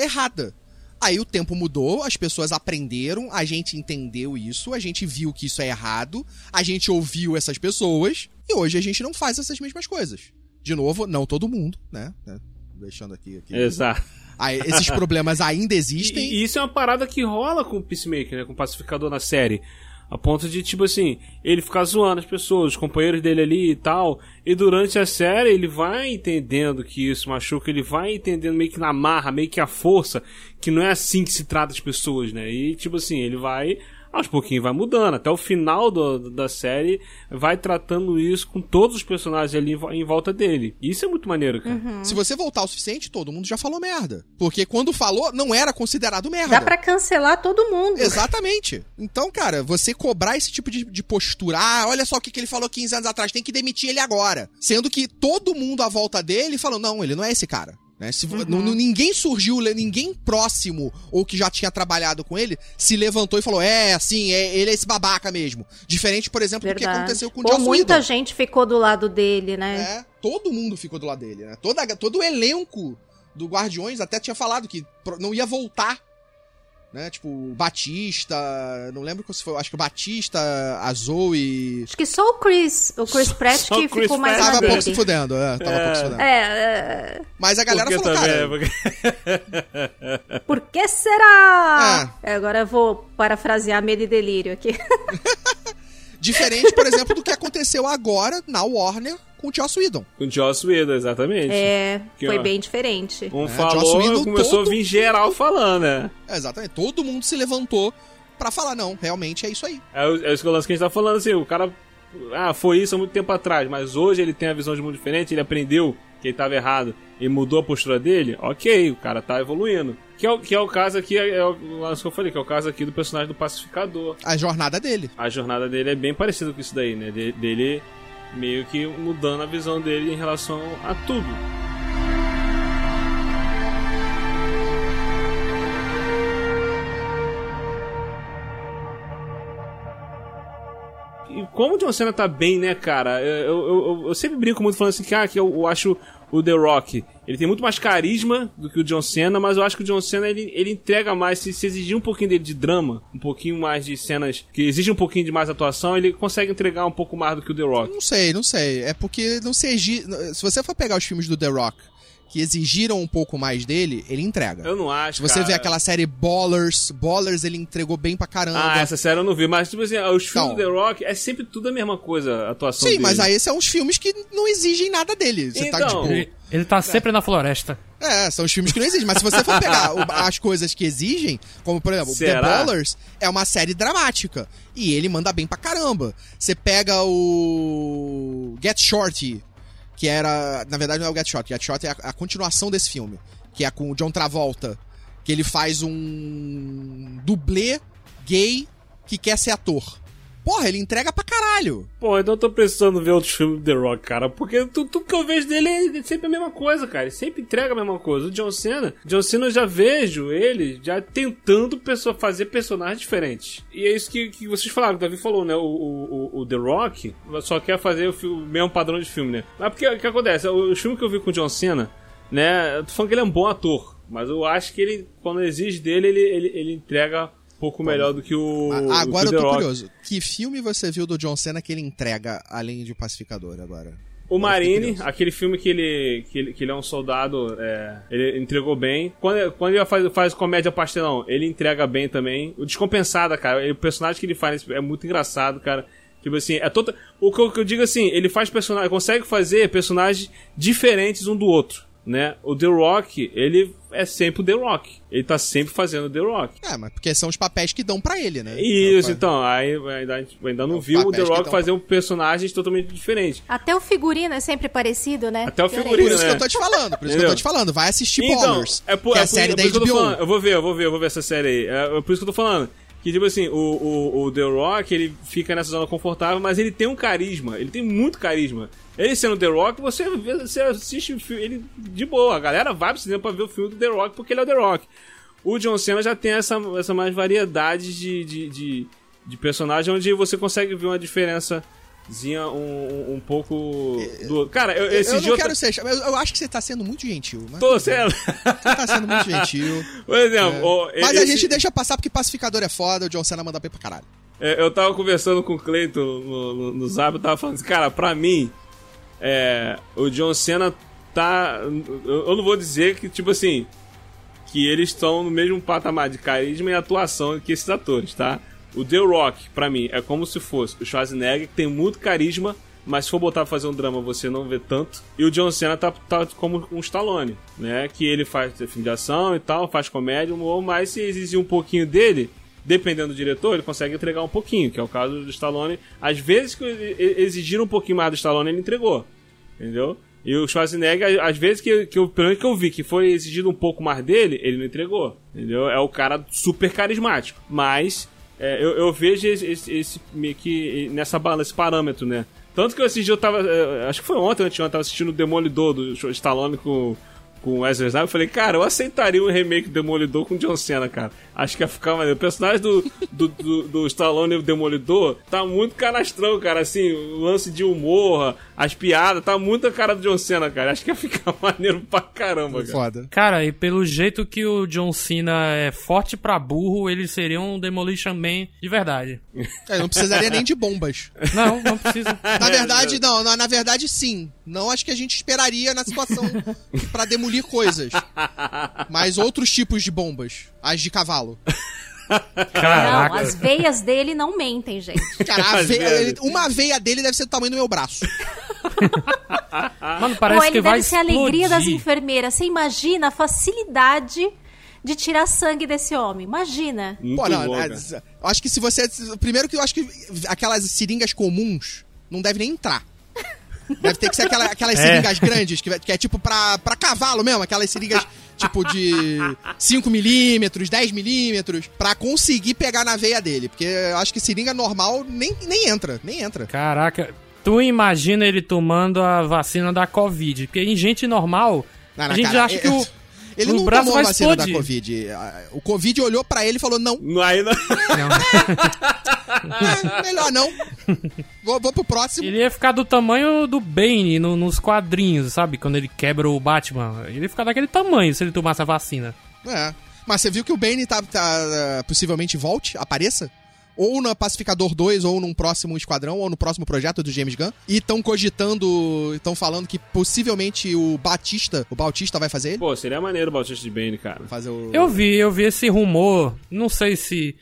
errada. Aí o tempo mudou, as pessoas aprenderam, a gente entendeu isso, a gente viu que isso é errado, a gente ouviu essas pessoas e hoje a gente não faz essas mesmas coisas. De novo, não todo mundo, né? É, deixando aqui. aqui. Exato. Aí, esses problemas ainda existem. E, e, isso é uma parada que rola com o Peacemaker, né? Com o Pacificador na série. A ponto de, tipo assim, ele ficar zoando as pessoas, os companheiros dele ali e tal. E durante a série ele vai entendendo que isso machuca, ele vai entendendo meio que na marra, meio que a força, que não é assim que se trata as pessoas, né? E, tipo assim, ele vai aos pouquinhos vai mudando. Até o final do, da série vai tratando isso com todos os personagens ali em, em volta dele. Isso é muito maneiro, cara. Uhum. Se você voltar o suficiente, todo mundo já falou merda. Porque quando falou, não era considerado merda. Dá pra cancelar todo mundo. Exatamente. Então, cara, você cobrar esse tipo de, de postura, ah, olha só o que, que ele falou 15 anos atrás, tem que demitir ele agora. Sendo que todo mundo à volta dele falou, não, ele não é esse cara. Né? Se, Uhum. não- ninguém surgiu, ninguém próximo ou que já tinha trabalhado com ele se levantou e falou: É, assim, é, ele é esse babaca mesmo. Diferente, por exemplo, do que Verdade. aconteceu com o Ou Joss muita Whedon. gente ficou do lado dele, né? É, todo mundo ficou do lado dele, né? Toda, todo o elenco do Guardiões até tinha falado que não ia voltar. Né? Tipo, Batista. Não lembro se foi. Acho que o Batista, a Zoe. Acho que só o Chris, o Chris Pratt Só que Chris ficou mais Tava pouco se fudendo, é, tava pouco se fudendo. É, é, Mas a galera falou, cara. também, porque- por que será? É, agora eu vou parafrasear Medo e Delírio aqui. Diferente, por exemplo, do que aconteceu agora na Warner com o Joss Whedon. Com o Joss Whedon, exatamente. É, Que, foi ó, bem diferente. Um É, Joss falou Whedon e começou todo- a vir geral falando, né? É, exatamente. Todo mundo se levantou pra falar, não, realmente é isso aí. É, o- é isso que o lance que a gente tá falando, assim, o cara. Ah, foi isso há muito tempo atrás, mas hoje ele tem a visão de mundo diferente, ele aprendeu que ele tava errado e mudou a postura dele, ok, o cara tá evoluindo. Que é o, que é o caso aqui, é, é o lance que eu falei, que é o caso aqui do personagem do pacificador. A jornada dele. A jornada dele é bem parecida com isso daí, né? De- dele meio que mudando a visão dele em relação a tudo. E como John Cena tá bem, né, cara? Eu, eu, eu- eu sempre brinco muito falando assim que, ah, que eu, eu acho o The Rock. Ele tem muito mais carisma do que o John Cena, mas eu acho que o John Cena ele, ele entrega mais. Se, se exigir um pouquinho dele de drama, um pouquinho mais de cenas que exigem um pouquinho de mais atuação, ele consegue entregar um pouco mais do que o The Rock. Não sei, não sei. É porque não se exi... Se você for pegar os filmes do The Rock que exigiram um pouco mais dele, ele entrega. Eu não acho. Se você cara. vê aquela série Ballers, Ballers ele entregou bem pra caramba. Ah, essa série eu não vi, mas tipo assim, os filmes Não. do The Rock é sempre tudo a mesma coisa, a atuação Sim, dele. mas aí são os filmes que não exigem nada dele. Você tá Então. tipo. Ele, ele tá sempre na floresta. É, são os filmes que não exigem. Mas se você for pegar o- as coisas que exigem, como por exemplo, Será? The Ballers é uma série dramática. E ele manda bem pra caramba. Você pega o Get Shorty, que era. Na verdade, não é o Get Shorty. Get Shorty é a, a continuação desse filme. Que é com o John Travolta. Que ele faz um dublê gay que quer ser ator. Porra, ele entrega pra caralho. Pô, eu tô precisando ver outros filmes do The Rock, cara. Porque tu- tudo que eu vejo dele é sempre a mesma coisa, cara. Ele sempre entrega a mesma coisa. O John Cena, John Cena eu já vejo ele já tentando perso- fazer personagens diferentes. E é isso que, que vocês falaram, o Davi falou, né? O, o, o- o The Rock só quer fazer o, fi- o mesmo padrão de filme, né? Mas porque o que acontece? Os filmes que eu vi com o John Cena, né? Eu tô falando que ele é um bom ator. Mas eu acho que ele, quando exige dele, ele, ele, ele entrega pouco melhor do que o. Ah, agora eu tô Rock. curioso. Que filme você viu do John Cena que ele entrega além de Pacificador agora? O Marine, aquele filme que ele, que ele, que ele é um soldado, é, ele entregou bem. Quando, quando ele faz, faz comédia pastelão, ele entrega bem também. O Descompensada, cara, ele- o personagem que ele faz é muito engraçado, cara. Tipo assim, é todo. O que eu, que eu digo assim, ele faz personagem, consegue fazer personagens diferentes um do outro, né? O The Rock, ele é sempre o The Rock. Ele tá sempre fazendo o The Rock. É, mas porque são os papéis que dão pra ele, né? Isso, É, então, aí ainda, ainda não É viu o The Rock fazer um personagem totalmente diferente. Até o figurino é sempre parecido, né? Até o figurino, Por isso né? que eu tô te falando, por isso que eu tô te falando. Vai assistir Então, Ballers, é por, que é é a por- série é da por eu tô HBO. falando. Eu vou ver, eu vou ver, eu vou ver essa série aí. É, é por isso que eu tô falando. Que, tipo assim, o, o, o The Rock, ele fica nessa zona confortável, mas ele tem um carisma. Ele tem muito carisma. Ele sendo The Rock, você, você assiste o filme, ele de boa. A galera vai pro cinema pra ver o filme do The Rock porque ele é o The Rock. O John Cena já tem essa, essa mais variedade de, de, de, de personagem onde você consegue ver uma diferençazinha um, um, um pouco do outro. Cara, eu, esse eu não quero ser. Eu, eu acho que você tá sendo muito gentil. Mas Tô sendo. Você tá sendo muito gentil. Por exemplo, ó, Mas a esse- gente deixa passar porque pacificador é foda, o John Cena manda bem pra caralho. É, eu tava conversando com o Cleiton no, no, no Zap, eu tava falando assim, cara, pra mim, é, o John Cena tá. Eu, eu não vou dizer que, tipo assim, que eles estão no mesmo patamar de carisma e atuação que esses atores, tá? O The Rock, pra mim, é como se fosse o Schwarzenegger, que tem muito carisma, mas se for botar pra fazer um drama, você não vê tanto. E o John Cena tá, tá como um Stallone, né? Que ele faz filme de ação e tal, faz comédia, humor, mas se exigir um pouquinho dele, dependendo do diretor, ele consegue entregar um pouquinho, que é o caso do Stallone. Às vezes que exigiram um pouquinho mais do Stallone, ele entregou. Entendeu? E o Schwarzenegger, às vezes que, que, eu, pelo que eu vi que foi exigido um pouco mais dele, ele não entregou. Entendeu? É o cara super carismático. Mas é, eu, eu, vejo esse, esse, esse que nessa balança, esse parâmetro, né? Tanto que esse dia eu tava. É, acho que foi ontem, antes, eu tava assistindo o Demolidor do Stallone com, com o Wesley Snipes. Eu falei, cara, eu aceitaria um remake do Demolidor com o John Cena, cara. Acho que ia ficar maneiro. O personagem do, do, do, do Stallone e o Demolidor tá muito canastrão, cara. Assim, o lance de humor, as piadas, tá muito a cara do John Cena, cara. Acho que ia ficar maneiro pra caramba, cara. Foda. Cara, e pelo jeito que o John Cena é forte pra burro, ele seria um Demolition Man de verdade. É, não precisaria nem de bombas. Não, não precisa. Na verdade, não, na, na verdade, sim. Não acho que a gente esperaria na situação pra demolir coisas. Mas outros tipos de bombas. As de cavalo. Caraca. Não, as veias dele não mentem, gente. Cara, veia- uma veia dele deve ser do tamanho do meu braço. Mano, parece Pô, ele que vai deve ser a alegria das explodir. enfermeiras. Você imagina a facilidade de tirar sangue desse homem. Imagina. Muito Pô, não, bom, é, acho que se você. Primeiro que eu acho que aquelas seringas comuns não deve nem entrar. Deve ter que ser aquela- aquelas É. seringas grandes, que, que é tipo pra, pra cavalo mesmo, aquelas seringas tipo de 5mm, 10mm, pra conseguir pegar na veia dele. Porque eu acho que seringa normal nem, nem entra, nem entra. Caraca, tu imagina ele tomando a vacina da Covid. Porque em gente normal, Não, a não, gente cara, acha que é- o, Ele o não braço tomou vai a vacina da explodir. Covid. A- O Covid olhou pra ele e falou: não, Não, Aí não... é, melhor não. Vou, vou pro próximo. Ele ia ficar do tamanho do Bane no- nos quadrinhos, sabe? Quando ele quebra o Batman. Ele ia ficar daquele tamanho se ele tomasse a vacina. É. Mas você viu que o Bane tá, tá, eh, possivelmente volte, apareça? Ou no Pacificador 2, ou num próximo esquadrão, ou no próximo projeto do James Gunn. E estão cogitando, estão falando que possivelmente o Batista, o Bautista vai fazer ele? Pô, seria maneiro o Bautista de Bane, cara. Fazer o... Eu vi, eu vi esse rumor. Não sei se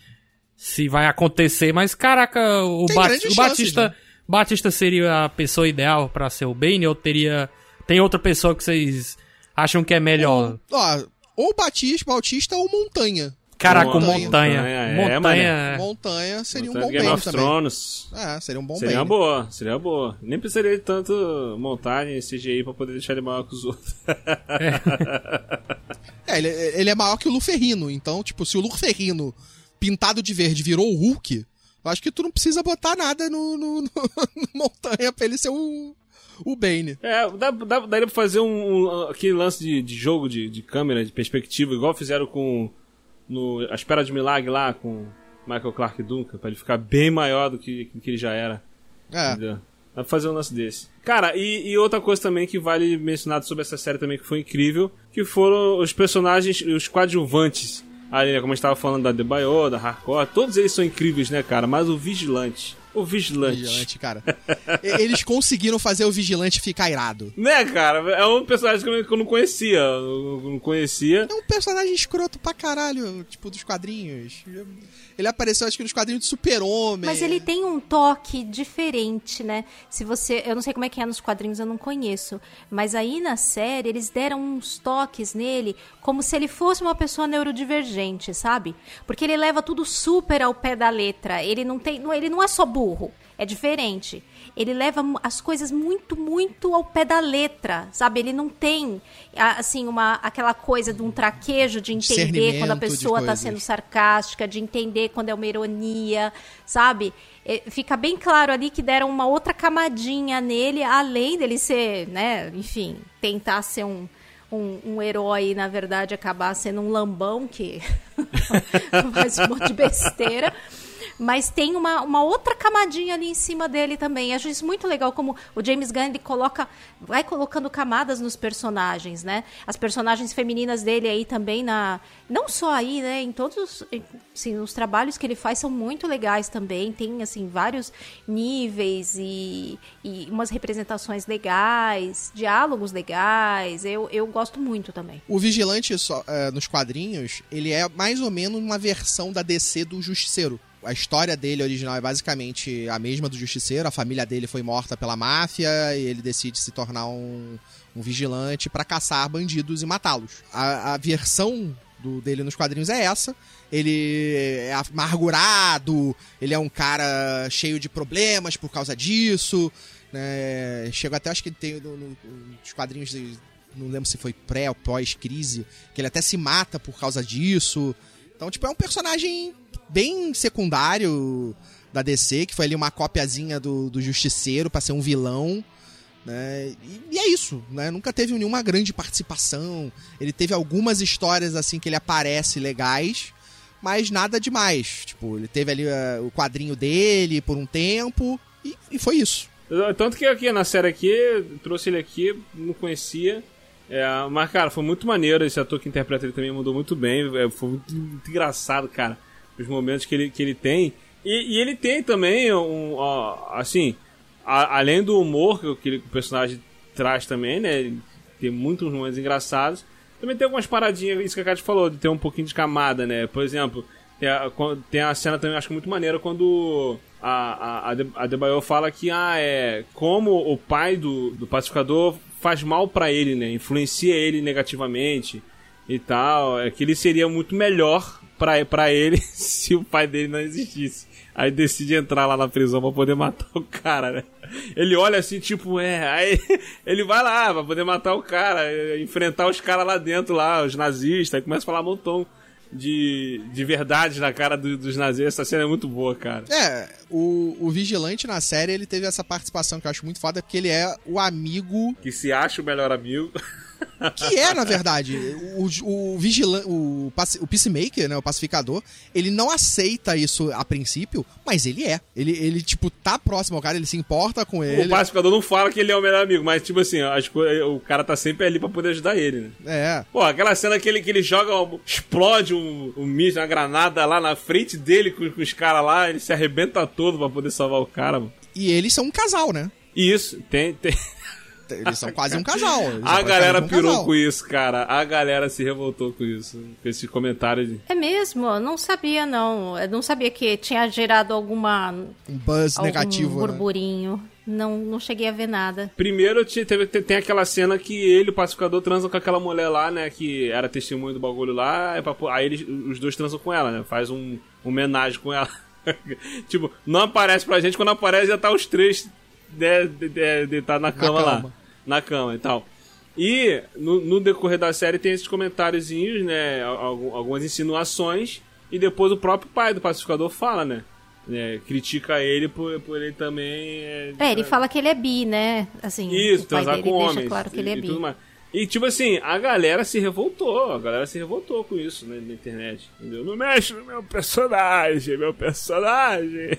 se vai acontecer, mas caraca, o, Bat- grandes o chances, Batista né? Batista seria a pessoa ideal pra ser o Bane ou teria tem outra pessoa que vocês acham que é melhor? Ó, ou Batista, Bautista ou Montanha. Caraca, o Montanha. Montanha. Montanha, é, Montanha. mané. Montanha seria um bom Game of também. Thrones. É, seria um bom Seria uma Bane. boa, seria uma boa. Nem precisaria de tanto montagem CGI pra poder deixar ele maior que os outros. É, ele, ele é maior que o Luferrino, então, tipo, se o Luferrino pintado de verde virou o Hulk, eu acho que tu não precisa botar nada no, no- no- no Montanha pra ele ser o, o Bane. É, dá, dá, daria pra fazer um, um- aquele lance de, de jogo de, de câmera, de perspectiva, igual fizeram com no A Espera de Milagre lá, com Michael Clark Duncan, pra ele ficar bem maior do que, do que ele já era. É. Entendeu? Dá pra fazer um lance desse. Cara, e, e outra coisa também que vale mencionar sobre essa série também que foi incrível, que foram os personagens, os coadjuvantes. Ali, né, como a gente tava falando da Debaio, da Hardcore, todos eles são incríveis, né, cara? Mas o Vigilante, o Vigilante... Vigilante, cara. Eles conseguiram fazer o Vigilante ficar irado. Né, cara? É um personagem que eu não conhecia. Eu não conhecia. É um personagem escroto pra caralho, tipo, dos quadrinhos. Ele apareceu, acho que nos quadrinhos de Super-Homem. Mas ele tem um toque diferente, né? Se você, eu não sei como é que é nos quadrinhos, eu não conheço, mas aí na série eles deram uns toques nele como se ele fosse uma pessoa neurodivergente, sabe? Porque ele leva tudo super ao pé da letra. Ele não tem, ele não é só burro, é diferente. Ele leva as coisas muito, muito ao pé da letra, sabe? Ele não tem assim uma aquela coisa de um traquejo de entender quando a pessoa tá coisas. sendo sarcástica, de entender quando é uma ironia, sabe? É, fica bem claro ali que deram uma outra camadinha nele, além dele ser, né, enfim, tentar ser um, um, um herói e, na verdade, acabar sendo um lambão que faz um monte de besteira. Mas tem uma, uma outra camadinha ali em cima dele também. Acho isso muito legal como o James Gunn ele coloca, vai colocando camadas nos personagens, né? As personagens femininas dele aí também na, não só aí, né? Em todos, os- em- sim, os trabalhos que ele faz são muito legais também. Tem assim vários níveis e, e umas representações legais, diálogos legais. Eu, eu gosto muito também. O Vigilante, só, é, nos quadrinhos, ele é mais ou menos uma versão da DC do Justiceiro. A história dele original é basicamente a mesma do Justiceiro. A família dele foi morta pela máfia e ele decide se tornar um, um vigilante para caçar bandidos e matá-los. A, a versão do, dele nos quadrinhos é essa. Ele é amargurado, ele é um cara cheio de problemas por causa disso. Né? Chega até, acho que tem no, no, nos quadrinhos, não lembro se foi pré ou pós-crise, que ele até se mata por causa disso. Então, tipo, é um personagem bem secundário da DC, que foi ali uma copiazinha do, do Justiceiro pra ser um vilão. Né? E, e, é isso, né? Nunca teve nenhuma grande participação. Ele teve algumas histórias assim que ele aparece legais, mas nada demais. Tipo, ele teve ali uh, o quadrinho dele por um tempo e, e, foi isso. Tanto que aqui na série aqui, trouxe ele aqui, não conhecia. É, mas, cara, foi muito maneiro. Esse ator que interpreta ele também mandou muito bem. É, foi muito, engraçado, cara, os momentos que ele, que ele tem. E, e ele tem também, um, ó, assim, a, além do humor que, que, o personagem traz também, né? Ele tem muitos momentos engraçados. Também tem algumas paradinhas, isso que a Kátia falou, de ter um pouquinho de camada, né? Por exemplo, tem a, tem a cena também, acho muito maneira, quando a, a, a Debaio fala que, ah, é. Como o pai do, do pacificador faz mal para ele, né? Influencia ele negativamente e tal. É que ele seria muito melhor para ele se o pai dele não existisse. Aí decide entrar lá na prisão pra poder matar o cara, né? Ele olha assim, tipo, é. Aí ele vai lá pra poder matar o cara, enfrentar os caras lá dentro, lá, os nazistas, aí começa a falar um montão de, de verdade na cara do, dos nazistas. Essa cena é muito boa, cara. É, o, o Vigilante na série, ele teve essa participação que eu acho muito foda, porque ele é o amigo... Que se acha o melhor amigo. Que é, na verdade. O, o vigilante, o, o Peacemaker, né, o pacificador, ele não aceita isso a princípio, mas ele é. Ele, ele tipo, tá próximo ao cara, ele se importa com ele. O pacificador não fala que ele é o melhor amigo, mas, tipo assim, as, o cara tá sempre ali pra poder ajudar ele, né? É. Pô, aquela cena que ele, que ele joga, explode um, um míssil, uma granada lá na frente dele com, com os caras lá, ele se arrebenta todo pra poder salvar o cara, mano. E eles são um casal, né? Isso, tem, tem, eles são quase um casal. a galera um pirou casal. com isso, cara. A galera se revoltou com isso. Com esse comentário. De... É mesmo? Não sabia, não. Eu não sabia que tinha gerado alguma. Um buzz algum negativo. Né? burburinho. Né? Não, não cheguei a ver nada. Primeiro teve, tem aquela cena que ele, o pacificador, transa com aquela mulher lá, né? Que era testemunho do bagulho lá. Aí eles, os dois transam com ela, né? Faz um, um homenagem com ela. tipo, não aparece pra gente, quando aparece já tá os três né, de, de, de, tá na cama, na cama lá. Na cama e tal. E no, no, decorrer da série tem esses comentáriozinhos, né? Algumas insinuações. E depois o próprio pai do pacificador fala, né? É, critica ele por, por ele também. É, é, ele fala que ele é bi, né? Assim, Isso, transar com homens. claro que ele é bi. E tipo assim, a galera se revoltou, a galera se revoltou com isso né, na internet. Entendeu? Não mexe no meu personagem, meu personagem.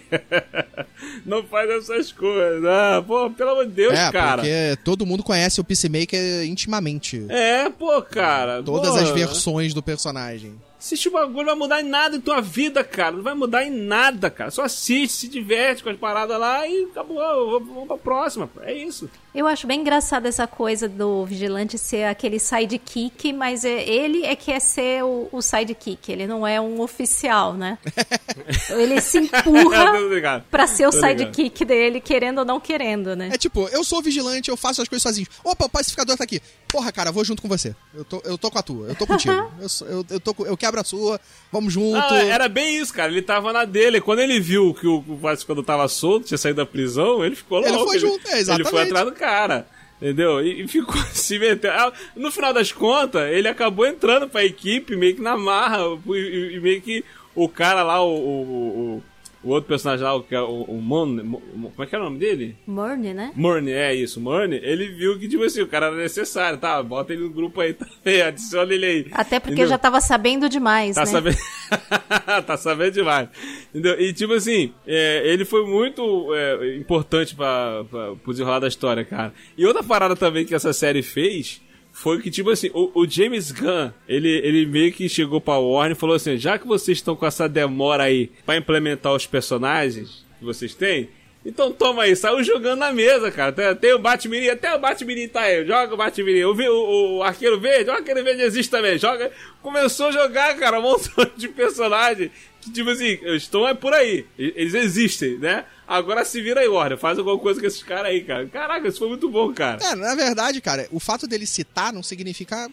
não faz essas coisas. Ah, pô, pelo amor de Deus, é, cara. Porque todo mundo conhece o Peacemaker intimamente. É, pô, cara. Todas pô. as versões do personagem. Assiste o bagulho, não vai mudar em nada em tua vida, cara. Não vai mudar em nada, cara. Só assiste, se diverte com as paradas lá e acabou. Vamos pra próxima. É isso. Eu acho bem engraçado essa coisa do vigilante ser aquele sidekick, mas é, ele é que é ser o, o sidekick. Ele não é um oficial, né? ele se empurra pra ser o sidekick dele, querendo ou não querendo, né? É tipo, eu sou vigilante, eu faço as coisas sozinho. Opa, o pacificador tá aqui. Porra, cara, vou junto com você. Eu tô, eu tô com a tua, eu tô contigo. eu, eu, eu, tô, eu quebro a sua, vamos junto. Não, era bem isso, cara. Ele tava na dele. Quando ele viu que o pacificador tava solto, tinha saído da prisão, ele ficou louco. Ele foi junto, é, exatamente. Ele foi atrás do cara. Entendeu? E, e ficou se metendo. Ah, no final das contas, ele acabou entrando pra equipe meio que na marra. E, e meio que o cara lá, o, o, o outro personagem lá, o, o, o Mon, como é que é o nome dele? Morne, né? Morne, é isso, Morne. Ele viu que, tipo assim, o cara era necessário, tá? Bota ele no grupo aí também, adiciona ele aí. Até porque entendeu? já tava sabendo demais, tá né? Sabendo... tá sabendo demais. Entendeu? E, tipo assim, é, ele foi muito é, importante pra, pro desenrolar da história, cara. E outra parada também que essa série fez foi que, tipo assim, o, o, James Gunn, ele, ele meio que chegou pra Warner e falou assim: já que vocês estão com essa demora aí pra implementar os personagens que vocês têm, então toma aí, saiu jogando na mesa, cara. Tem, tem o Batman, até o Batman tá aí, joga o Batman. O, o, o Arqueiro Verde, o Arqueiro Verde existe também, joga. Começou a jogar, cara, um montão de personagem. Tipo assim, estão é por aí. Eles existem, né? Agora se vira aí, Warner. Faz alguma coisa com esses caras aí, cara. Caraca, isso foi muito bom, cara. É, na verdade, cara, o fato dele citar não significa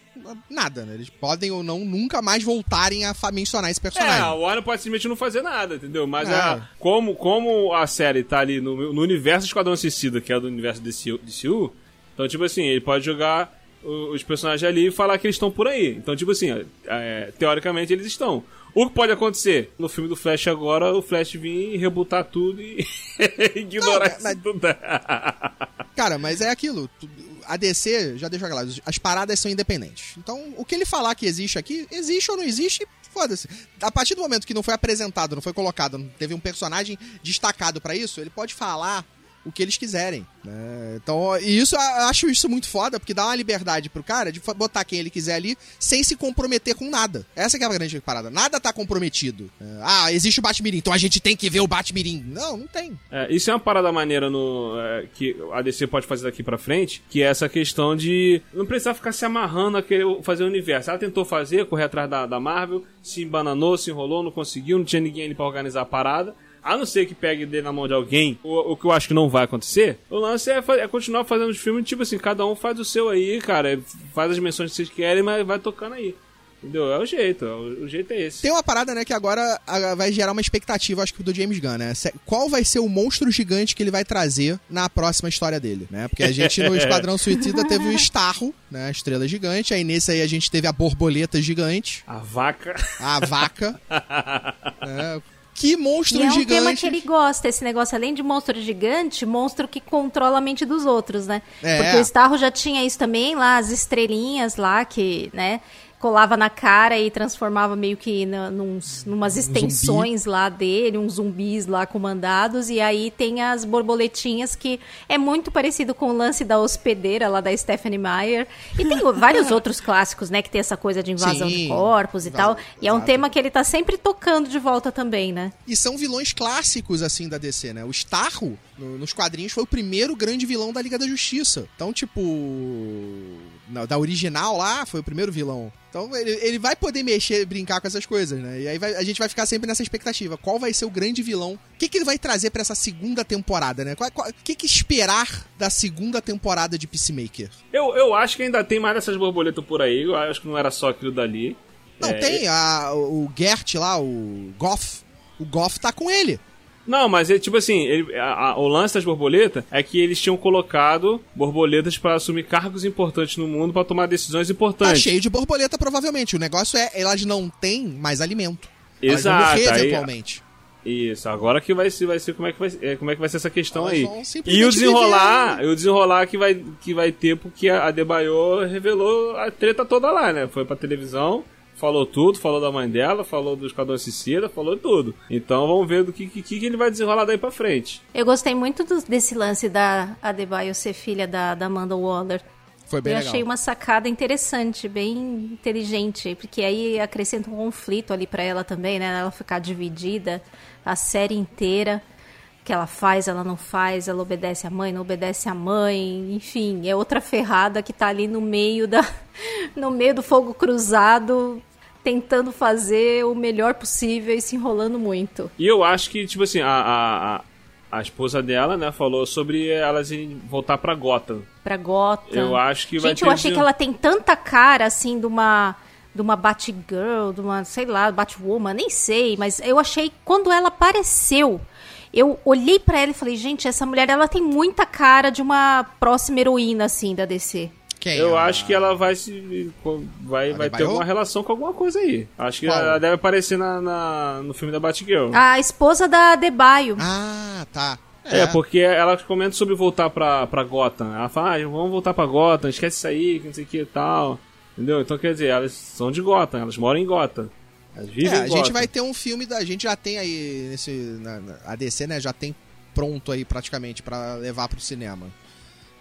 nada, né? Eles podem ou não nunca mais voltarem a mencionar esse É, a personagem. Warner pode simplesmente não fazer nada, entendeu? Mas É. a- como, como a série tá ali no, no universo Esquadrão Suicida, que é do universo DCU, DCU, então, tipo assim, ele pode jogar o- os personagens ali e falar que eles estão por aí. Então, tipo assim, é, teoricamente eles estão. O que pode acontecer? No filme do Flash agora, o Flash vir rebutar tudo e ignorar Não, mas- isso tudo. Cara, mas é aquilo. A DC, já deixa claro, as paradas são independentes. Então, o que ele falar que existe aqui, existe ou não existe, foda-se. A partir do momento que não foi apresentado, não foi colocado, não teve um personagem destacado pra isso, ele pode falar o que eles quiserem. né? Então, e isso, acho isso muito foda, porque dá uma liberdade pro cara de botar quem ele quiser ali sem se comprometer com nada. Essa é a grande parada. Nada tá comprometido. É, Ah, existe o Batmirim, então a gente tem que ver o Batmirim. Não, não tem. É, isso é uma parada maneira no, é, que a DC pode fazer daqui pra frente, que é essa questão de não precisar ficar se amarrando a querer fazer o universo. Ela tentou fazer, correr atrás da, da Marvel, se embananou, se enrolou, não conseguiu, não tinha ninguém ali pra organizar a parada. A não ser que pegue dele na mão de alguém, o, o que eu acho que não vai acontecer, o lance é, é continuar fazendo os filmes, tipo assim, cada um faz o seu aí, cara, faz as dimensões que vocês querem, mas vai tocando aí. Entendeu? É o jeito, é o, jeito é esse. Tem uma parada, né, que agora vai gerar uma expectativa, acho que do James Gunn, né? Qual vai ser o monstro gigante que ele vai trazer na próxima história dele, né? Porque a gente no Esquadrão Suicida teve o Starro, né? A estrela gigante. Aí nesse aí a gente teve a borboleta gigante, A vaca. a vaca. né? Que monstro E é um gigante. tema que ele gosta, esse negócio, além de monstro gigante, monstro que controla a mente dos outros, né? É. Porque o Starro já tinha isso também, lá, as estrelinhas lá, que, né, colava na cara e transformava meio que na, nuns, numas extensões lá dele, uns zumbis lá comandados, e aí tem as borboletinhas que é muito parecido com o lance da hospedeira lá da Stephanie Meyer. E tem vários outros clássicos, né, que tem essa coisa de invasão Sim, de corpos e invasão- tal. E é um exato. tema que ele tá sempre tocando de volta também, né? E são vilões clássicos, assim, da DC, né? O Starro, no- nos quadrinhos, foi o primeiro grande vilão da Liga da Justiça. Então, tipo. Da original lá, foi o primeiro vilão. Então, ele, ele vai poder mexer, brincar com essas coisas, né? E aí vai- a gente vai ficar sempre nessa expectativa. Qual vai ser o grande vilão? O que, que ele vai trazer pra essa segunda temporada, né? O que, que esperar da segunda temporada de Peacemaker? Eu, eu acho que ainda tem mais dessas borboletas por aí. Eu acho que não era só aquilo dali. Não, É, tem a, o Gert lá, o Goff. O Goff tá com ele. Não, mas é tipo assim, ele- a- a- o lance das borboletas é que eles tinham colocado borboletas pra assumir cargos importantes no mundo pra tomar decisões Tá importantes. cheio de borboleta, provavelmente. O negócio é, elas não têm mais alimento. Elas Exato, vão morrer aí- eventualmente. Isso, agora que vai ser, vai ser como é que vai, é, como é que vai ser essa questão Elas aí. E o desenrolar, viver, e o desenrolar que vai, que vai ter porque a, a Debaio revelou a treta toda lá, né? Foi pra televisão, falou tudo, falou da mãe dela, falou do Esquadrão Suicida, falou tudo. Então vamos ver do que, que, que ele vai desenrolar daí pra frente. Eu gostei muito do- desse lance da Adebayo ser filha da, da Amanda Waller. Foi bem eu legal. achei uma sacada interessante, bem inteligente, porque aí acrescenta um conflito ali pra ela também, né? Ela ficar dividida a série inteira. Que ela faz, ela não faz, ela obedece a mãe, não obedece a mãe, enfim, é outra ferrada que tá ali no meio da no meio do fogo cruzado, tentando fazer o melhor possível e se enrolando muito. E eu acho que, tipo assim, a, a, a, a esposa dela, né, falou sobre elas irem voltar pra Gotham. Pra Gotham. Eu acho que vai Gente, eu achei de- que ela tem tanta cara, assim, de uma... De uma Batgirl, de uma, sei lá, Batwoman, nem sei. Mas eu achei, quando ela apareceu, eu olhei pra ela e falei, gente, essa mulher, ela tem muita cara de uma próxima heroína, assim, da DC. Quem? Eu A- acho que ela vai se. Vai, vai ter alguma relação com alguma coisa aí. Acho que Qual? ela deve aparecer na, na- no filme da Batgirl. A esposa da Adebayo. Ah, tá. É. porque ela comenta sobre voltar pra, pra Gotham. Ela fala, ah, vamos voltar pra Gotham, esquece isso aí, que não sei o que e tal. Entendeu? Então quer dizer, elas são de Gotham, elas moram em Gotham. É, a gente vai ter um filme da. A gente já tem aí nesse. Na, na- a DC, né? Já tem pronto aí praticamente pra levar pro cinema.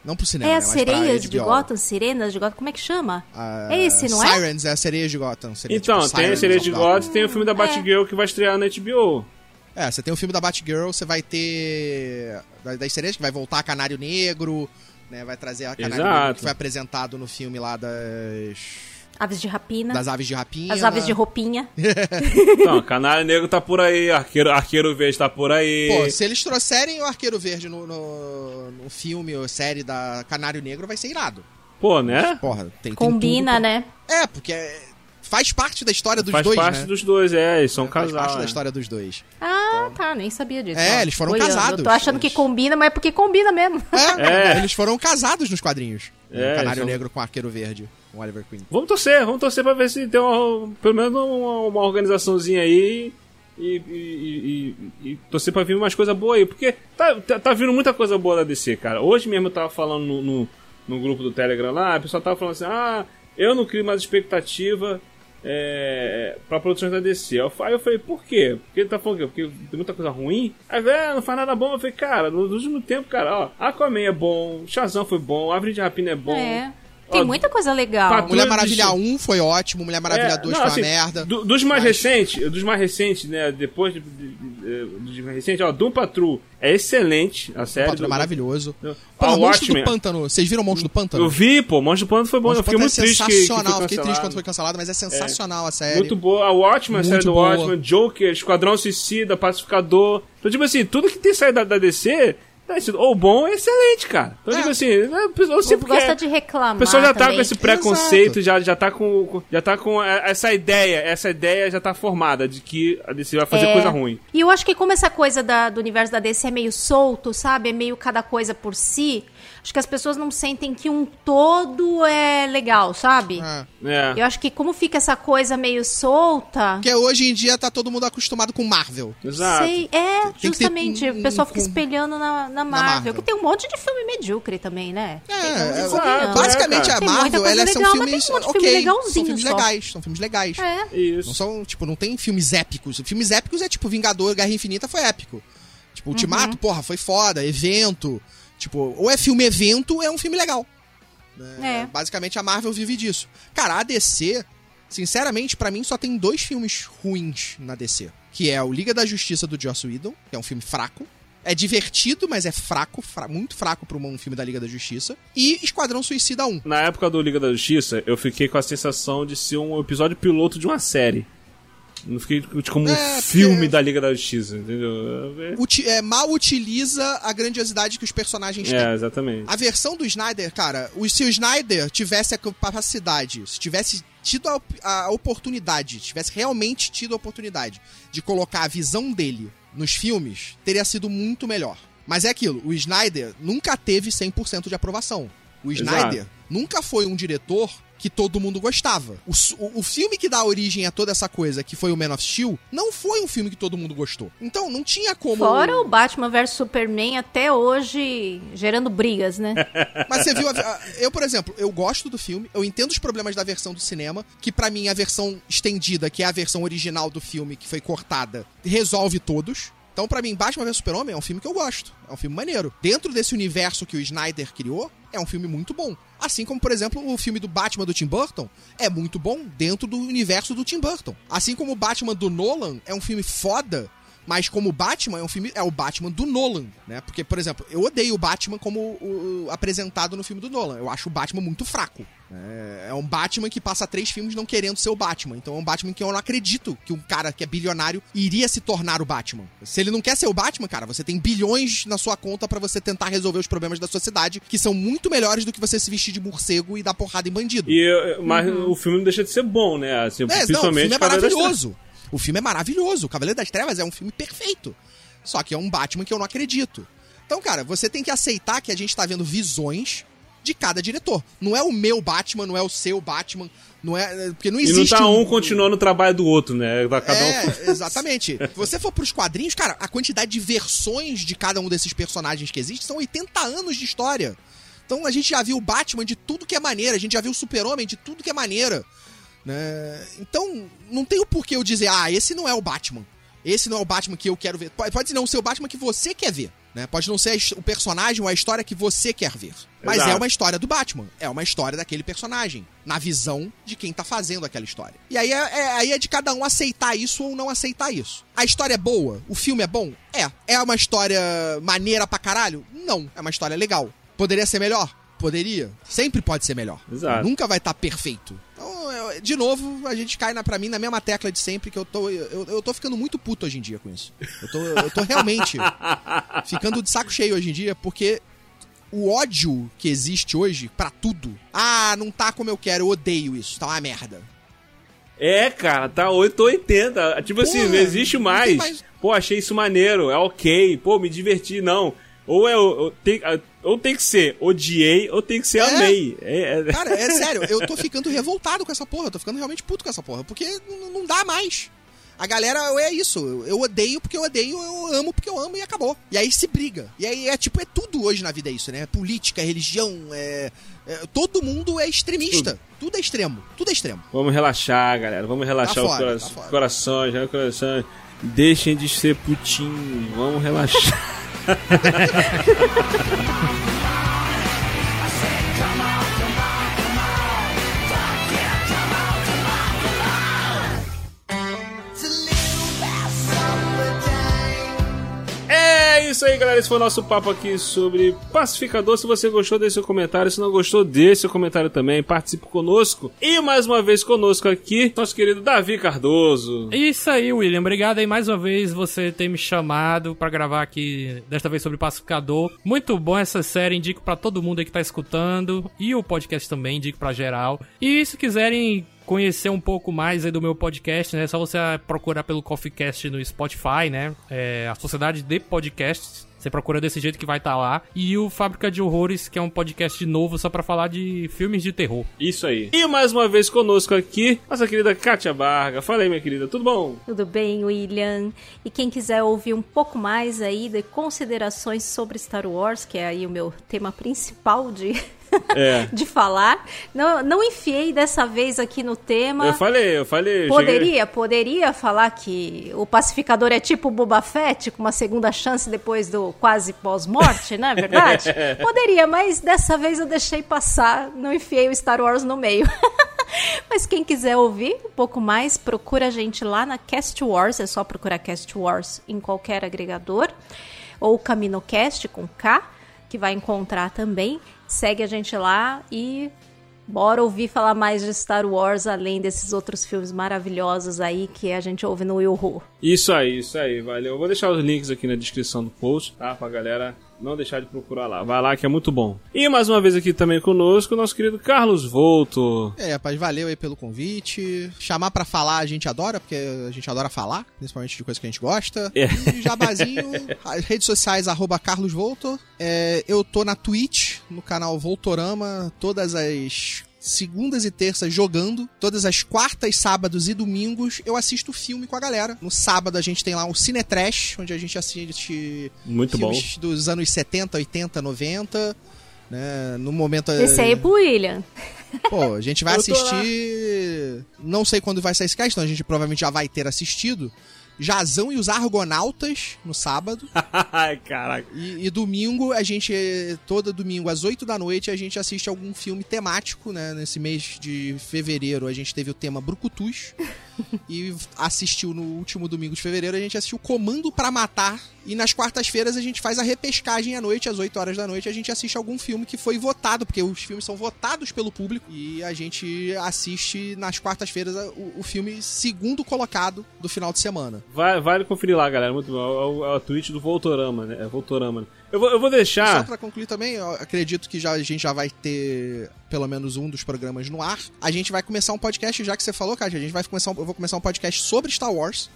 Não pro cinema, É né? as sereias de. Gotham, sirenas de Gotham, como é que chama? Ah, É esse, não é? Sirens é a sereia de Gotham. Seria Então, tipo tem a Sirens Sereia de Gotham. Gotham e tem o filme da Batgirl que vai estrear na HBO. É, você tem o filme da Batgirl, você vai ter. da- Das sereias, que vai voltar Canário Negro, né? Vai trazer a Canário Exato. Negro que foi apresentado no filme lá das. Aves de rapina. das aves de rapina. As aves de roupinha. Não, Canário Negro tá por aí, Arqueiro, Arqueiro Verde tá por aí. Pô, se eles trouxerem o Arqueiro Verde no, no, no filme ou série da Canário Negro, vai ser irado. Pô, né? Porra, tem, tem Combina, tudo pra- né? É, porque é- faz parte da história dos Faz dois, parte né? dos dois, é, eles são Faz casal. parte da né? história dos dois. Ah, tá, nem sabia disso. É, eles foram casados. Eu tô achando que combina, mas é porque combina mesmo. É, É. eles foram casados nos quadrinhos. É, o Canário são- Negro com o Arqueiro Verde, com o Oliver Queen. Vamos torcer, vamos torcer pra ver se tem uma, pelo menos uma, uma organizaçãozinha aí e, e, e- e- torcer pra vir mais coisa boa aí. Porque tá, tá, tá vindo muita coisa boa da DC, cara. Hoje mesmo eu tava falando no, no, no grupo do Telegram lá, o pessoal tava falando assim: ah, eu não crio mais expectativa. É, pra produções da DC. Aí eu falei, por quê? Porque ele tá falando o quê? Porque tem muita coisa ruim? Aí, velho, não faz nada bom. Eu falei, cara, no último tempo, cara, ó, Aquaman é bom, Shazam foi bom, Árvore de Rapina é bom. É. Tem Ó, muita coisa legal. Patrulha Mulher de Maravilha Destino. 1 foi ótimo, Mulher Maravilha É, 2 não, foi assim, uma merda. do- dos mais Mas- recentes, dos mais recentes, né? Depois de, de- de- dos mais recentes, ó, Doom Patrol é excelente a série. Patrulha do- maravilhoso. do- Pô, a Monstro Watchmen. do Pântano. Vocês viram Monstro do Pântano? Eu vi, pô, Monstro do Pântano foi bom. Monstro Eu fiquei Pântano muito é triste que, que foi sensacional. Fiquei triste quando foi cancelado, mas é sensacional a série. Muito boa. A Watchmen, a série do boa. Watchmen, Joker, Esquadrão Suicida, Pacificador. Então, tipo assim, tudo que tem saído da, da DC, ou bom ou excelente, cara. Então, É. tipo assim, né, eu O povo porque... gosta de reclamar. O pessoal já tá também. com esse preconceito, já, já tá com, já tá com a- essa ideia, essa ideia já tá formada de que a DC vai fazer É. coisa ruim. E eu acho que como essa coisa da- do universo da DC é meio solto, sabe? É meio cada coisa por si. Acho que as pessoas não sentem que um todo é legal, sabe? É. É. Eu acho que como fica essa coisa meio solta. Porque hoje em dia tá todo mundo acostumado com Marvel. Exato. Sei, é, Tem que justamente. o pessoal fica espelhando na, na Marvel, Marvel. Que tem um monte de filme medíocre também, né? É, é, convenhamos. Basicamente, a Marvel, elas são legal, mas filmes. tem um monte de ok, filme são legalzinho filmes só. legais. São filmes legais. É. Isso. Não são, tipo, não tem filmes épicos. Filmes épicos é tipo Vingador, Guerra Infinita foi épico. Tipo, Ultimato, Uhum. porra, foi foda, evento. Tipo, ou é filme evento, ou é um filme legal. É. Basicamente a Marvel vive disso. Cara, a DC, sinceramente, pra mim só tem dois filmes ruins na DC. Que é o Liga da Justiça do Joss Whedon, que é um filme fraco. É divertido, mas é fraco, fra- muito fraco pra um filme da Liga da Justiça. E Esquadrão Suicida 1. Na época do Liga da Justiça, eu fiquei com a sensação de ser um episódio piloto de uma série. Não fiquei como É, um filme da Liga da Justiça, entendeu? Uti- é, mal utiliza a grandiosidade que os personagens têm. É, exatamente. A versão do Snyder, cara, se o Snyder tivesse a capacidade, se tivesse tido a, a oportunidade, tivesse realmente tido a oportunidade de colocar a visão dele nos filmes, teria sido muito melhor. Mas é aquilo, o Snyder nunca teve 100% de aprovação. O Exato. Snyder nunca foi um diretor que todo mundo gostava. O, o- o filme que dá origem a toda essa coisa, que foi o Man of Steel, não foi um filme que todo mundo gostou. Então, não tinha como... Fora o Batman vs Superman até hoje gerando brigas, né? Mas você viu. a- a- eu, por exemplo, eu gosto do filme, eu entendo os problemas da versão do cinema, que pra mim a versão estendida, que é a versão original do filme que foi cortada, resolve todos. Então, pra mim, Batman vs Super-Homem é um filme que eu gosto. É um filme maneiro. Dentro desse universo que o Snyder criou, é um filme muito bom. Assim como, por exemplo, o filme do Batman do Tim Burton é muito bom dentro do universo do Tim Burton. Assim como o Batman do Nolan é um filme foda, mas como o Batman é um filme. É o Batman do Nolan, né? Porque, por exemplo, eu odeio o Batman como o, o- apresentado no filme do Nolan. Eu acho o Batman muito fraco. É, é um Batman que passa três filmes não querendo ser o Batman. Então é um Batman que eu não acredito que um cara que é bilionário iria se tornar o Batman. Se ele não quer ser o Batman, cara, você tem bilhões na sua conta pra você tentar resolver os problemas da sociedade, que são muito melhores do que você se vestir de morcego e dar porrada em bandido. E, mas o filme não deixa de ser bom, né? Assim, É, não, o filme é maravilhoso. O filme é maravilhoso. O Cavaleiro das Trevas é um filme perfeito. Só que é um Batman que eu não acredito. Então, cara, você tem que aceitar que a gente tá vendo visões de cada diretor. Não é o meu Batman, não é o seu Batman, não é. Porque não E não existe. tá um continuando o trabalho do outro, né? Cada um. É, exatamente. Se você for pros quadrinhos, cara, a quantidade de versões de cada um desses personagens que existe são 80 anos de história. Então a gente já viu o Batman de tudo que é maneira, a gente já viu o Super-Homem de tudo que é maneira. Né? Então, não tem o porquê eu dizer, ah, esse não é o Batman. Esse não é o Batman que eu quero ver. Pode, pode não ser o Batman que você quer ver. Né? Pode não ser o personagem ou a história que você quer ver. Mas Exato. é uma história do Batman. É uma história daquele personagem. Na visão de quem tá fazendo aquela história. E aí é, é- aí é de cada um aceitar isso ou não aceitar isso. A história é boa? O filme é bom? É. É uma história maneira pra caralho? Não. É uma história legal. Poderia ser melhor? Poderia. Sempre pode ser melhor. Exato. Nunca vai estar perfeito. Então, de novo, a gente cai na, pra mim na mesma tecla de sempre, que eu tô, eu, eu tô ficando muito puto hoje em dia com isso. Eu tô, eu tô realmente ficando de saco cheio hoje em dia, porque o ódio que existe hoje pra tudo. Ah, não tá como eu quero, eu odeio isso, tá uma merda. É, cara, tá 880. Tipo assim, Porra, não existe não tem mais. mais. Pô, achei isso maneiro, é ok. Pô, me diverti, não. Ou é ou tem, ou tem que ser odiei, ou tem que ser É. amei. É, é- Cara, é sério, eu tô ficando revoltado com essa porra, eu tô ficando realmente puto com essa porra, porque não dá mais. A galera é isso, eu- odeio porque eu odeio, eu amo porque eu amo e acabou. E aí se briga. E aí é tipo, é tudo hoje na vida é isso, né? É política, é religião, é, é- Todo mundo é extremista. Tudo. é extremo. Tudo é extremo. Vamos relaxar, galera. Vamos relaxar Tá os fora, cora- tá corações, né? Corações. Deixem de ser putinho. Vamos relaxar. Ha ha ha ha ha! Isso aí, galera. Esse foi o nosso papo aqui sobre Pacificador. Se você gostou, deixe seu comentário. Se não gostou, deixe seu comentário também. Participe conosco. E mais uma vez conosco aqui, nosso querido Davi Cardoso. Isso aí, William. Obrigado aí mais uma vez você ter me chamado pra gravar aqui, desta vez sobre Pacificador. Muito bom essa série, indico pra todo mundo aí que tá escutando. E o podcast também, indico pra geral. E se quiserem conhecer um pouco mais aí do meu podcast, né? É só você procurar pelo CoffeeCast no Spotify, né? É a Sociedade de Podcasts. Você procura desse jeito que vai estar lá. E o Fábrica de Horrores, que é um podcast novo só pra falar de filmes de terror. Isso aí. E mais uma vez conosco aqui, nossa querida Kátia Barga. Fala aí, minha querida. Tudo bom? Tudo bem, William? E quem quiser ouvir um pouco mais aí de considerações sobre Star Wars, que é aí o meu tema principal de, É. de falar, não, não enfiei dessa vez aqui no tema. Eu falei, eu falei. eu cheguei- Poderia, poderia falar que o pacificador é tipo o Boba Fett, com uma segunda chance depois do quase pós-morte, não é verdade? Poderia, mas dessa vez eu deixei passar, não enfiei o Star Wars no meio. mas quem quiser ouvir um pouco mais, procura a gente lá na Cast Wars, é só procurar Cast Wars em qualquer agregador, ou CaminoCast com K, que vai encontrar também. Segue a gente lá e Bora ouvir falar mais de Star Wars, além desses outros filmes maravilhosos aí que a gente ouve no Will Who. Isso aí, isso aí, valeu. Eu vou deixar os links aqui na descrição do post, tá? Pra galera não deixar de procurar lá. Vai lá que é muito bom. E mais uma vez aqui também conosco, nosso querido Carlos Volto. É, rapaz, valeu aí pelo convite. Chamar pra falar a gente adora, porque a gente adora falar, principalmente de coisa que a gente gosta. É. E jabazinho, as redes sociais, arroba Carlos Volto. É, eu tô na Twitch, no canal Voltorama, todas as segundas e terças jogando. Todas as quartas, sábados e domingos eu assisto filme com a galera. No sábado a gente tem lá um Cine Trash, onde a gente assiste Muito bom. filmes dos anos 70, 80, 90. Né? No momento. Esse aí é pro William. Pô, a gente vai assistir. Não sei quando vai sair esse cast, então a gente provavelmente já vai ter assistido. Jazão e os Argonautas no sábado. Ai, caraca. E, e domingo, a gente. Todo domingo, às 8 da noite, a gente assiste algum filme temático, né? Nesse mês de fevereiro, a gente teve o tema Brucutus. e assistiu no último domingo de fevereiro, a gente assistiu Comando pra Matar. E nas quartas-feiras a gente faz a repescagem à noite, às 8 horas da noite, a gente assiste algum filme que foi votado, porque os filmes são votados pelo público. E a gente assiste nas quartas-feiras o, o filme segundo colocado do final de semana. Vai, vale conferir lá, galera. Muito bom. É o, é o tweet do Voltorama, né? É Voltorama. né? Eu vou, eu vou Só deixar. pra concluir também, eu acredito que já, a gente já vai ter pelo menos um dos programas no ar. A gente vai começar um podcast, já que você falou, cara, a gente vai começar um- eu vou começar um podcast sobre Star Wars,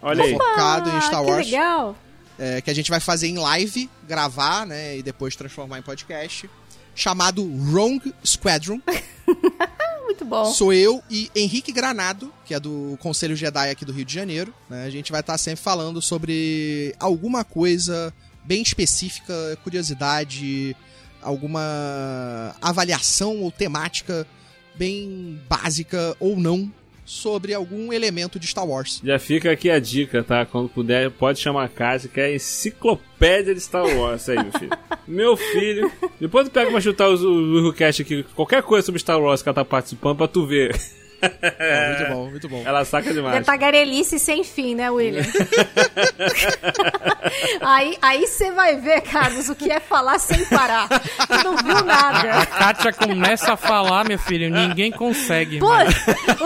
Olha aí. focado em Star que Wars, legal. é, que a gente vai fazer em live, gravar, né, e depois transformar em podcast, chamado Wrong Squadron. Muito bom. Sou eu e Henrique Granado, que é do Conselho Jedi aqui do Rio de Janeiro. né? A gente vai estar sempre falando sobre alguma coisa bem específica, curiosidade, alguma avaliação ou temática bem básica ou não sobre algum elemento de Star Wars. Já fica aqui a dica, tá? Quando puder, pode chamar a casa, que é a enciclopédia de Star Wars. Aí, meu filho. meu filho. Depois tu pega pra chutar os- o Willcast aqui, qualquer coisa sobre Star Wars que ela tá participando pra tu ver. Muito bom, muito bom. Ela saca demais. É tagarelice sem fim, né, William? aí aí você vai ver, Carlos, o que é falar sem parar. Tu não viu A nada. Kátia começa a falar, meu filho, ninguém consegue. Pô,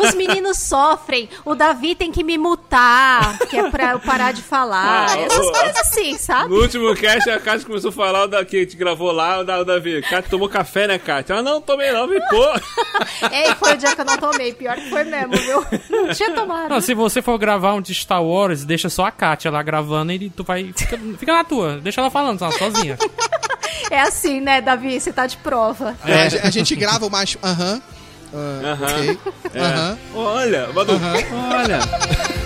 os meninos sofrem. O Davi tem que me mutar, que é pra eu parar de falar. Ah, Essas coisas assim, sabe? No último cast, a Kátia começou a falar o da, que a gente gravou lá, o da, o Davi. Kátia tomou café, né, Kátia? Ah, não, tomei não, me pô. É, foi o dia que eu não tomei. Pior que foi mesmo, viu? Não tinha tomado. Não, se você for gravar um de Star Wars, deixa só a Kátia lá gravando e tu vai. Fica, fica na tua, deixa ela falando, só, sozinha. É assim, né, Davi? Você tá de prova. É, a, ge- a gente grava o mais. Aham. ah, Aham. ok. É. Aham. Olha, olha.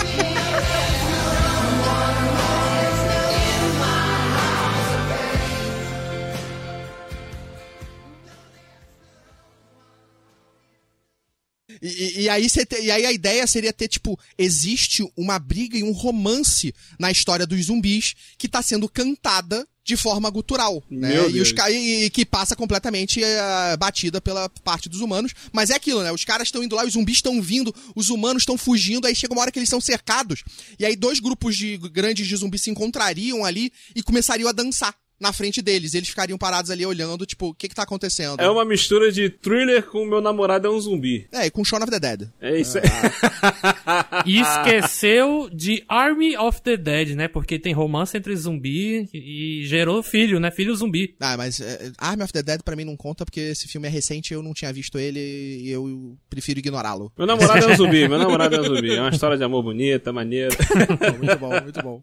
E, e- aí te- e aí a ideia seria ter, tipo, existe uma briga e um romance na história dos zumbis que tá sendo cantada de forma gutural, né? E, os, e, e que passa completamente eh, batida pela parte dos humanos. Mas é aquilo, né? Os caras estão indo lá, os zumbis estão vindo, os humanos estão fugindo, aí chega uma hora que eles são cercados, e aí dois grupos de grandes de zumbis se encontrariam ali e começariam a dançar na frente deles. Eles ficariam parados ali olhando, tipo, o que que tá acontecendo? É uma mistura de thriller com meu namorado é um zumbi. É, e com Shaun of the Dead. É isso aí. E esqueceu de Army of the Dead, né? Porque tem romance entre zumbi e gerou filho, né? Filho zumbi. Ah, mas é, Army of the Dead pra mim não conta porque esse filme é recente eu não tinha visto ele e eu prefiro ignorá-lo. Meu namorado é um zumbi, meu namorado é um zumbi. É uma história de amor bonita, maneira. muito bom, muito bom.